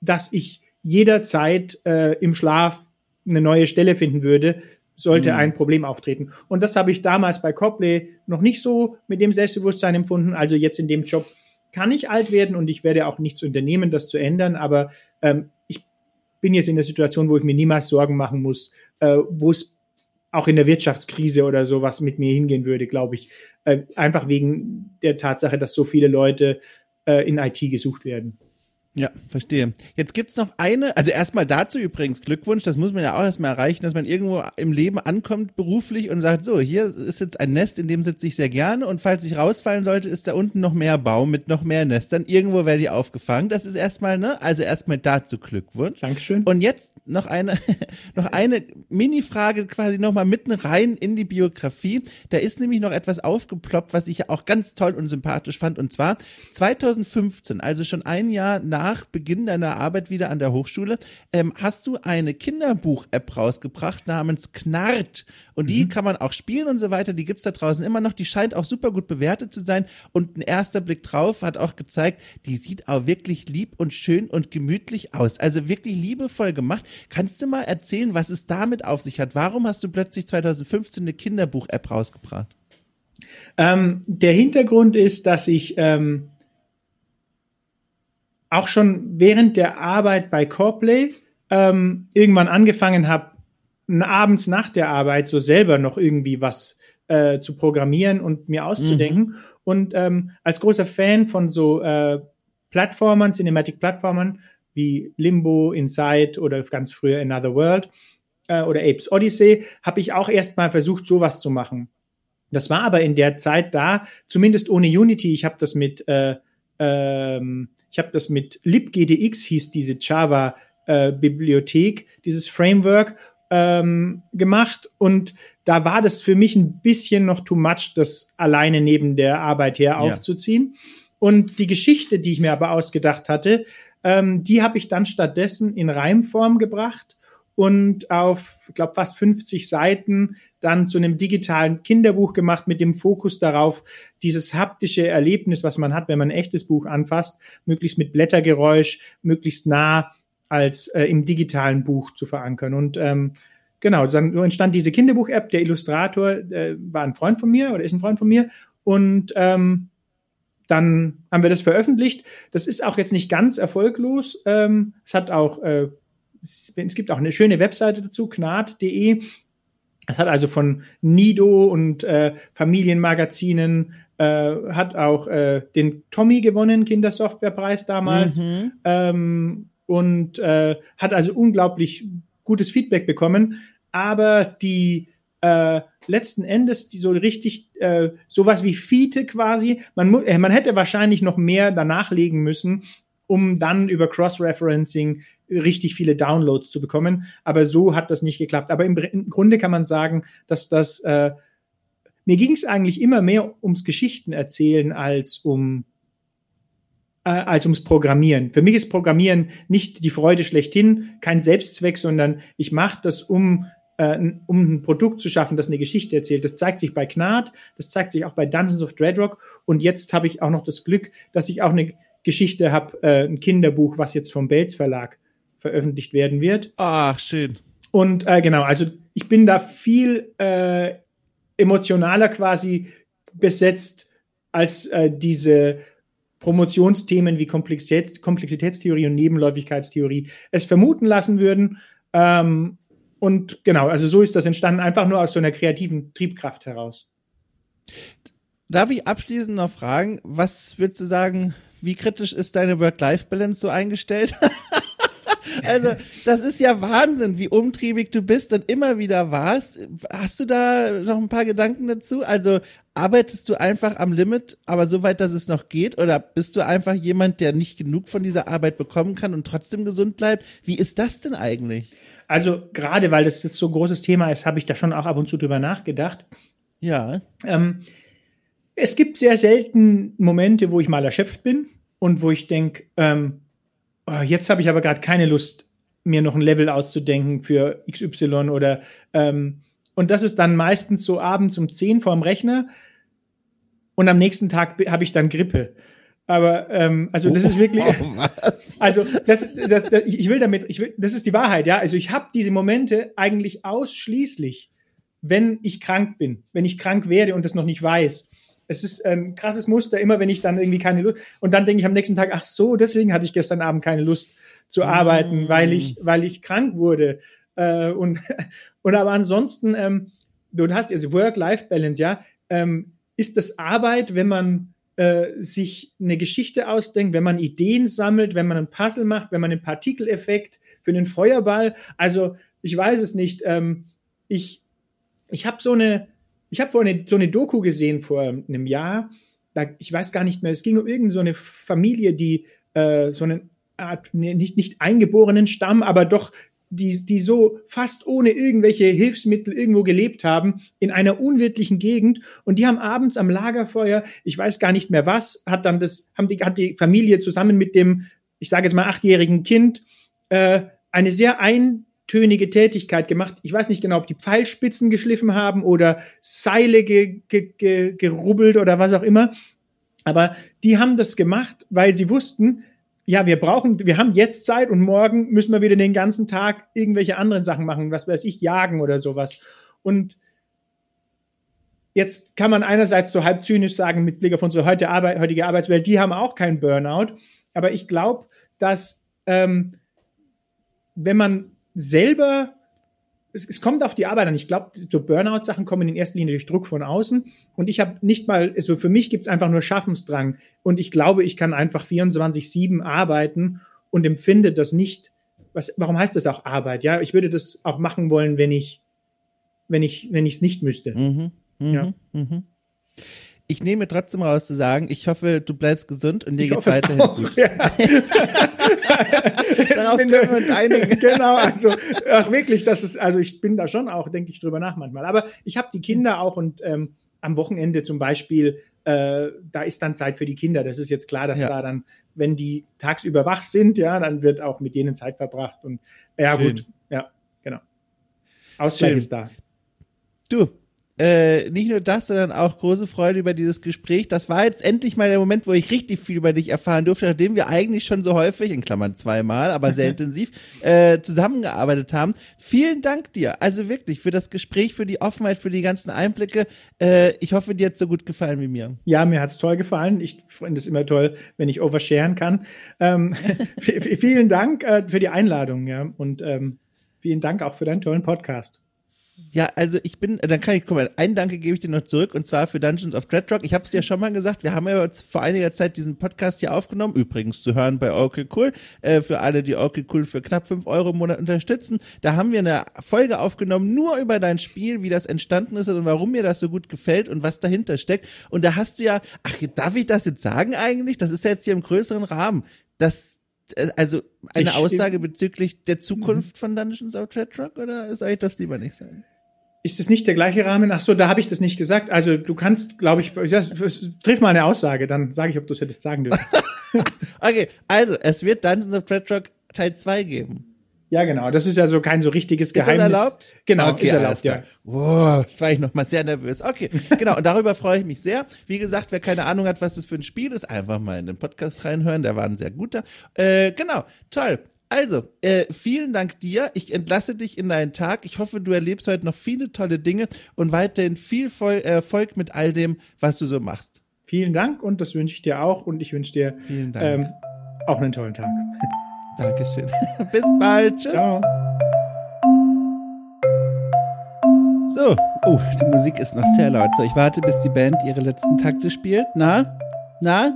dass ich jederzeit äh, im Schlaf eine neue Stelle finden würde, sollte mhm. ein Problem auftreten. Und das habe ich damals bei Copley noch nicht so mit dem Selbstbewusstsein empfunden. Also jetzt in dem Job kann ich alt werden und ich werde auch nichts unternehmen, das zu ändern. Aber ähm, ich bin jetzt in der Situation, wo ich mir niemals Sorgen machen muss, äh, wo es auch in der Wirtschaftskrise oder sowas mit mir hingehen würde, glaube ich. Äh, einfach wegen der Tatsache, dass so viele Leute äh, in IT gesucht werden. Ja, verstehe. Jetzt gibt's noch eine, also erstmal dazu übrigens Glückwunsch, das muss man ja auch erstmal erreichen, dass man irgendwo im Leben ankommt beruflich und sagt, so, hier ist jetzt ein Nest, in dem sitze ich sehr gerne und falls ich rausfallen sollte, ist da unten noch mehr Baum mit noch mehr Nestern. Irgendwo werde ich aufgefangen. Das ist erstmal, ne? Also erstmal dazu Glückwunsch. Dankeschön. Und jetzt noch eine, <laughs> noch eine Mini-Frage quasi nochmal mitten rein in die Biografie. Da ist nämlich noch etwas aufgeploppt, was ich ja auch ganz toll und sympathisch fand und zwar 2015, also schon ein Jahr nach nach Beginn deiner Arbeit wieder an der Hochschule, ähm, hast du eine Kinderbuch-App rausgebracht namens Knarrt. Und die mhm. kann man auch spielen und so weiter. Die gibt's da draußen immer noch. Die scheint auch super gut bewertet zu sein. Und ein erster Blick drauf hat auch gezeigt, die sieht auch wirklich lieb und schön und gemütlich aus. Also wirklich liebevoll gemacht. Kannst du mal erzählen, was es damit auf sich hat? Warum hast du plötzlich 2015 eine Kinderbuch-App rausgebracht? Ähm, der Hintergrund ist, dass ich ähm, auch schon während der Arbeit bei Coreplay ähm, irgendwann angefangen habe, abends nach der Arbeit so selber noch irgendwie was äh, zu programmieren und mir auszudenken. Mhm. Und ähm, als großer Fan von so äh, Plattformern, Cinematic-Plattformern wie Limbo, Inside oder ganz früher Another World äh, oder Apes Odyssey, habe ich auch erstmal versucht, sowas zu machen. Das war aber in der Zeit da, zumindest ohne Unity. Ich habe das mit äh, ähm, ich habe das mit libgdx hieß diese Java äh, Bibliothek, dieses Framework ähm, gemacht. Und da war das für mich ein bisschen noch too much, das alleine neben der Arbeit her aufzuziehen. Und die Geschichte, die ich mir aber ausgedacht hatte, ähm, die habe ich dann stattdessen in Reimform gebracht und auf, ich glaube, fast 50 Seiten dann zu einem digitalen Kinderbuch gemacht mit dem Fokus darauf, dieses haptische Erlebnis, was man hat, wenn man ein echtes Buch anfasst, möglichst mit Blättergeräusch, möglichst nah als äh, im digitalen Buch zu verankern. Und ähm, genau, dann entstand diese Kinderbuch-App. Der Illustrator äh, war ein Freund von mir oder ist ein Freund von mir. Und ähm, dann haben wir das veröffentlicht. Das ist auch jetzt nicht ganz erfolglos. Ähm, es hat auch äh, es gibt auch eine schöne Webseite dazu, knat.de. Es hat also von Nido und äh, Familienmagazinen, äh, hat auch äh, den Tommy gewonnen, Kindersoftwarepreis damals. Mhm. Ähm, und äh, hat also unglaublich gutes Feedback bekommen. Aber die äh, letzten Endes, die so richtig, äh, sowas wie Fiete quasi, man, äh, man hätte wahrscheinlich noch mehr danach legen müssen, um dann über Cross-Referencing richtig viele Downloads zu bekommen. Aber so hat das nicht geklappt. Aber im, im Grunde kann man sagen, dass das äh, mir ging es eigentlich immer mehr ums Geschichten erzählen als um äh, als ums Programmieren. Für mich ist Programmieren nicht die Freude schlechthin, kein Selbstzweck, sondern ich mache das, um äh, um ein Produkt zu schaffen, das eine Geschichte erzählt. Das zeigt sich bei Knat, das zeigt sich auch bei Dungeons of Dreadrock und jetzt habe ich auch noch das Glück, dass ich auch eine Geschichte habe, äh, ein Kinderbuch, was jetzt vom Bates Verlag veröffentlicht werden wird. Ach, schön. Und äh, genau, also ich bin da viel äh, emotionaler quasi besetzt als äh, diese Promotionsthemen wie Komplexitäts Komplexitätstheorie und Nebenläufigkeitstheorie es vermuten lassen würden. Ähm, und genau, also so ist das entstanden, einfach nur aus so einer kreativen Triebkraft heraus. Darf ich abschließend noch fragen, was würdest du sagen, wie kritisch ist deine Work-Life-Balance so eingestellt? <laughs> also, das ist ja Wahnsinn, wie umtriebig du bist und immer wieder warst. Hast du da noch ein paar Gedanken dazu? Also, arbeitest du einfach am Limit, aber so weit, dass es noch geht? Oder bist du einfach jemand, der nicht genug von dieser Arbeit bekommen kann und trotzdem gesund bleibt? Wie ist das denn eigentlich? Also, gerade weil das jetzt so ein großes Thema ist, habe ich da schon auch ab und zu drüber nachgedacht. Ja. Ähm, es gibt sehr selten Momente, wo ich mal erschöpft bin und wo ich denke, ähm, oh, jetzt habe ich aber gerade keine Lust, mir noch ein Level auszudenken für XY oder ähm, und das ist dann meistens so abends um 10 vorm Rechner und am nächsten Tag habe ich dann Grippe. Aber ähm, also das ist wirklich, oh, <laughs> also das, das, das, ich will damit, ich will, das ist die Wahrheit, ja. Also ich habe diese Momente eigentlich ausschließlich, wenn ich krank bin, wenn ich krank werde und das noch nicht weiß. Es ist ein krasses Muster, immer wenn ich dann irgendwie keine Lust und dann denke ich am nächsten Tag, ach so, deswegen hatte ich gestern Abend keine Lust zu arbeiten, mm. weil ich, weil ich krank wurde. Äh, und, <laughs> und aber ansonsten, ähm, du hast also Work-Life-Balance, ja, ähm, ist das Arbeit, wenn man äh, sich eine Geschichte ausdenkt, wenn man Ideen sammelt, wenn man ein Puzzle macht, wenn man einen Partikeleffekt für einen Feuerball. Also ich weiß es nicht. Ähm, ich ich habe so eine ich habe vor eine, so eine Doku gesehen vor einem Jahr. Da, ich weiß gar nicht mehr. Es ging um irgendeine so Familie, die äh, so eine Art nicht nicht eingeborenen Stamm, aber doch die, die so fast ohne irgendwelche Hilfsmittel irgendwo gelebt haben, in einer unwirtlichen Gegend. Und die haben abends am Lagerfeuer, ich weiß gar nicht mehr was, hat dann das, haben die, hat die Familie zusammen mit dem, ich sage jetzt mal, achtjährigen Kind, äh, eine sehr ein, tönige Tätigkeit gemacht. Ich weiß nicht genau, ob die Pfeilspitzen geschliffen haben oder Seile ge, ge, ge, gerubbelt oder was auch immer. Aber die haben das gemacht, weil sie wussten, ja, wir brauchen, wir haben jetzt Zeit und morgen müssen wir wieder den ganzen Tag irgendwelche anderen Sachen machen, was weiß ich, jagen oder sowas. Und jetzt kann man einerseits so halb zynisch sagen, mit Blick auf unsere heute Arbeit, heutige Arbeitswelt, die haben auch keinen Burnout. Aber ich glaube, dass ähm, wenn man selber, es, es kommt auf die Arbeit an. Ich glaube, so Burnout-Sachen kommen in erster Linie durch Druck von außen. Und ich habe nicht mal, also für mich gibt es einfach nur Schaffensdrang. Und ich glaube, ich kann einfach 24-7 arbeiten und empfinde das nicht. Was, warum heißt das auch Arbeit? Ja, ich würde das auch machen wollen, wenn ich, wenn ich, wenn ich es nicht müsste. Mhm, mh, ja. Mh ich nehme trotzdem raus zu sagen, ich hoffe, du bleibst gesund und dir geht weiterhin auch, gut. Ja. <laughs> Darauf können wir uns einigen. <laughs> Genau, also ach, wirklich, das ist, also ich bin da schon auch, denke ich drüber nach manchmal. Aber ich habe die Kinder auch und ähm, am Wochenende zum Beispiel, äh, da ist dann Zeit für die Kinder. Das ist jetzt klar, dass ja. da dann, wenn die tagsüber wach sind, ja, dann wird auch mit denen Zeit verbracht. Und ja, Schön. gut, ja, genau. Ausgleich Schön. ist da. Du, äh, nicht nur das, sondern auch große Freude über dieses Gespräch. Das war jetzt endlich mal der Moment, wo ich richtig viel über dich erfahren durfte, nachdem wir eigentlich schon so häufig, in Klammern zweimal, aber sehr <laughs> intensiv, äh, zusammengearbeitet haben. Vielen Dank dir, also wirklich, für das Gespräch, für die Offenheit, für die ganzen Einblicke. Äh, ich hoffe, dir hat so gut gefallen wie mir. Ja, mir hat's toll gefallen. Ich finde es immer toll, wenn ich oversharen kann. Ähm, <laughs> <laughs> vielen Dank äh, für die Einladung, ja, und ähm, vielen Dank auch für deinen tollen Podcast. Ja, also ich bin, dann kann ich, guck mal, einen Danke gebe ich dir noch zurück und zwar für Dungeons of Dreadrock. Ich habe es ja schon mal gesagt, wir haben ja vor einiger Zeit diesen Podcast hier aufgenommen, übrigens zu hören bei Okay Cool, äh, für alle, die Okay Cool für knapp fünf Euro im Monat unterstützen. Da haben wir eine Folge aufgenommen, nur über dein Spiel, wie das entstanden ist und warum mir das so gut gefällt und was dahinter steckt. Und da hast du ja, ach, darf ich das jetzt sagen eigentlich? Das ist ja jetzt hier im größeren Rahmen. Das, also eine ich, Aussage bezüglich der Zukunft von Dungeons of Dreadrock oder soll ich das lieber nicht sagen? Ist es nicht der gleiche Rahmen? Ach so, da habe ich das nicht gesagt. Also du kannst, glaube ich, triff mal eine Aussage, dann sage ich, ob du es hättest sagen dürfen. <laughs> okay, also es wird Dungeons of Dreadrock Teil 2 geben. Ja, genau. Das ist ja so kein so richtiges Geheimnis. Ist das erlaubt? Genau, okay, ist erlaubt, ja. Wow, jetzt war ich noch mal sehr nervös. Okay, genau. Und darüber freue ich mich sehr. Wie gesagt, wer keine Ahnung hat, was das für ein Spiel ist, einfach mal in den Podcast reinhören. Der war ein sehr guter. Äh, genau, toll. Also, äh, vielen Dank dir. Ich entlasse dich in deinen Tag. Ich hoffe, du erlebst heute noch viele tolle Dinge und weiterhin viel Erfolg mit all dem, was du so machst. vielen Dank und das wünsche ich dir auch und ich wünsche dir ähm, auch einen tollen Tag. <laughs> Dankeschön. <laughs> Bis bald. Tschüss. Ciao. So, oh, die Musik ist noch sehr laut. So, ich warte, bis die Band ihre letzten Takte spielt. Na? Na?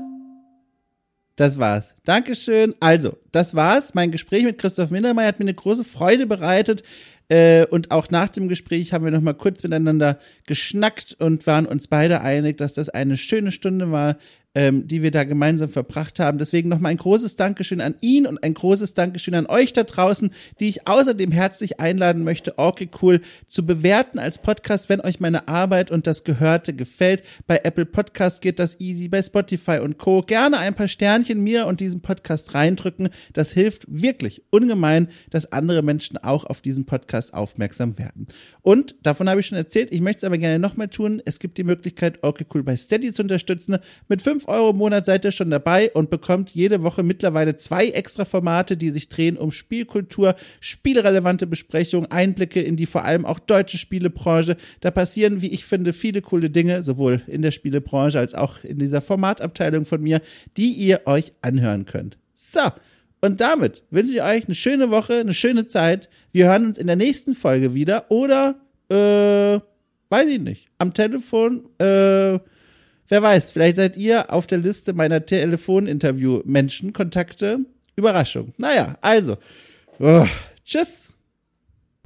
Das war's. Dankeschön. Also, das war's. Mein Gespräch mit Christoph Mindermeier hat mir eine große Freude bereitet. Äh, und auch nach dem Gespräch haben wir noch mal kurz miteinander geschnackt und waren uns beide einig, dass das eine schöne Stunde war, ähm, die wir da gemeinsam verbracht haben. Deswegen nochmal ein großes Dankeschön an ihn und ein großes Dankeschön an euch da draußen, die ich außerdem herzlich einladen möchte, okay cool zu bewerten als Podcast, wenn euch meine Arbeit und das Gehörte gefällt. Bei Apple Podcast geht das easy, bei Spotify und Co. Gerne ein paar Sternchen mir und diesem Podcast reindrücken. Das hilft wirklich ungemein, dass andere Menschen auch auf diesen Podcast aufmerksam werden. Und davon habe ich schon erzählt, ich möchte es aber gerne nochmal tun. Es gibt die Möglichkeit, okay cool bei Steady zu unterstützen. Mit fünf Euro im Monat seid ihr schon dabei und bekommt jede Woche mittlerweile zwei extra Formate, die sich drehen um Spielkultur, spielrelevante Besprechungen, Einblicke in die vor allem auch deutsche Spielebranche. Da passieren, wie ich finde, viele coole Dinge, sowohl in der Spielebranche als auch in dieser Formatabteilung von mir, die ihr euch anhören könnt. So. Und damit wünsche ich euch eine schöne Woche, eine schöne Zeit. Wir hören uns in der nächsten Folge wieder oder, äh, weiß ich nicht, am Telefon, äh, Wer weiß, vielleicht seid ihr auf der Liste meiner Telefoninterview-Menschen, Kontakte. Überraschung. Naja, also. Oh, tschüss.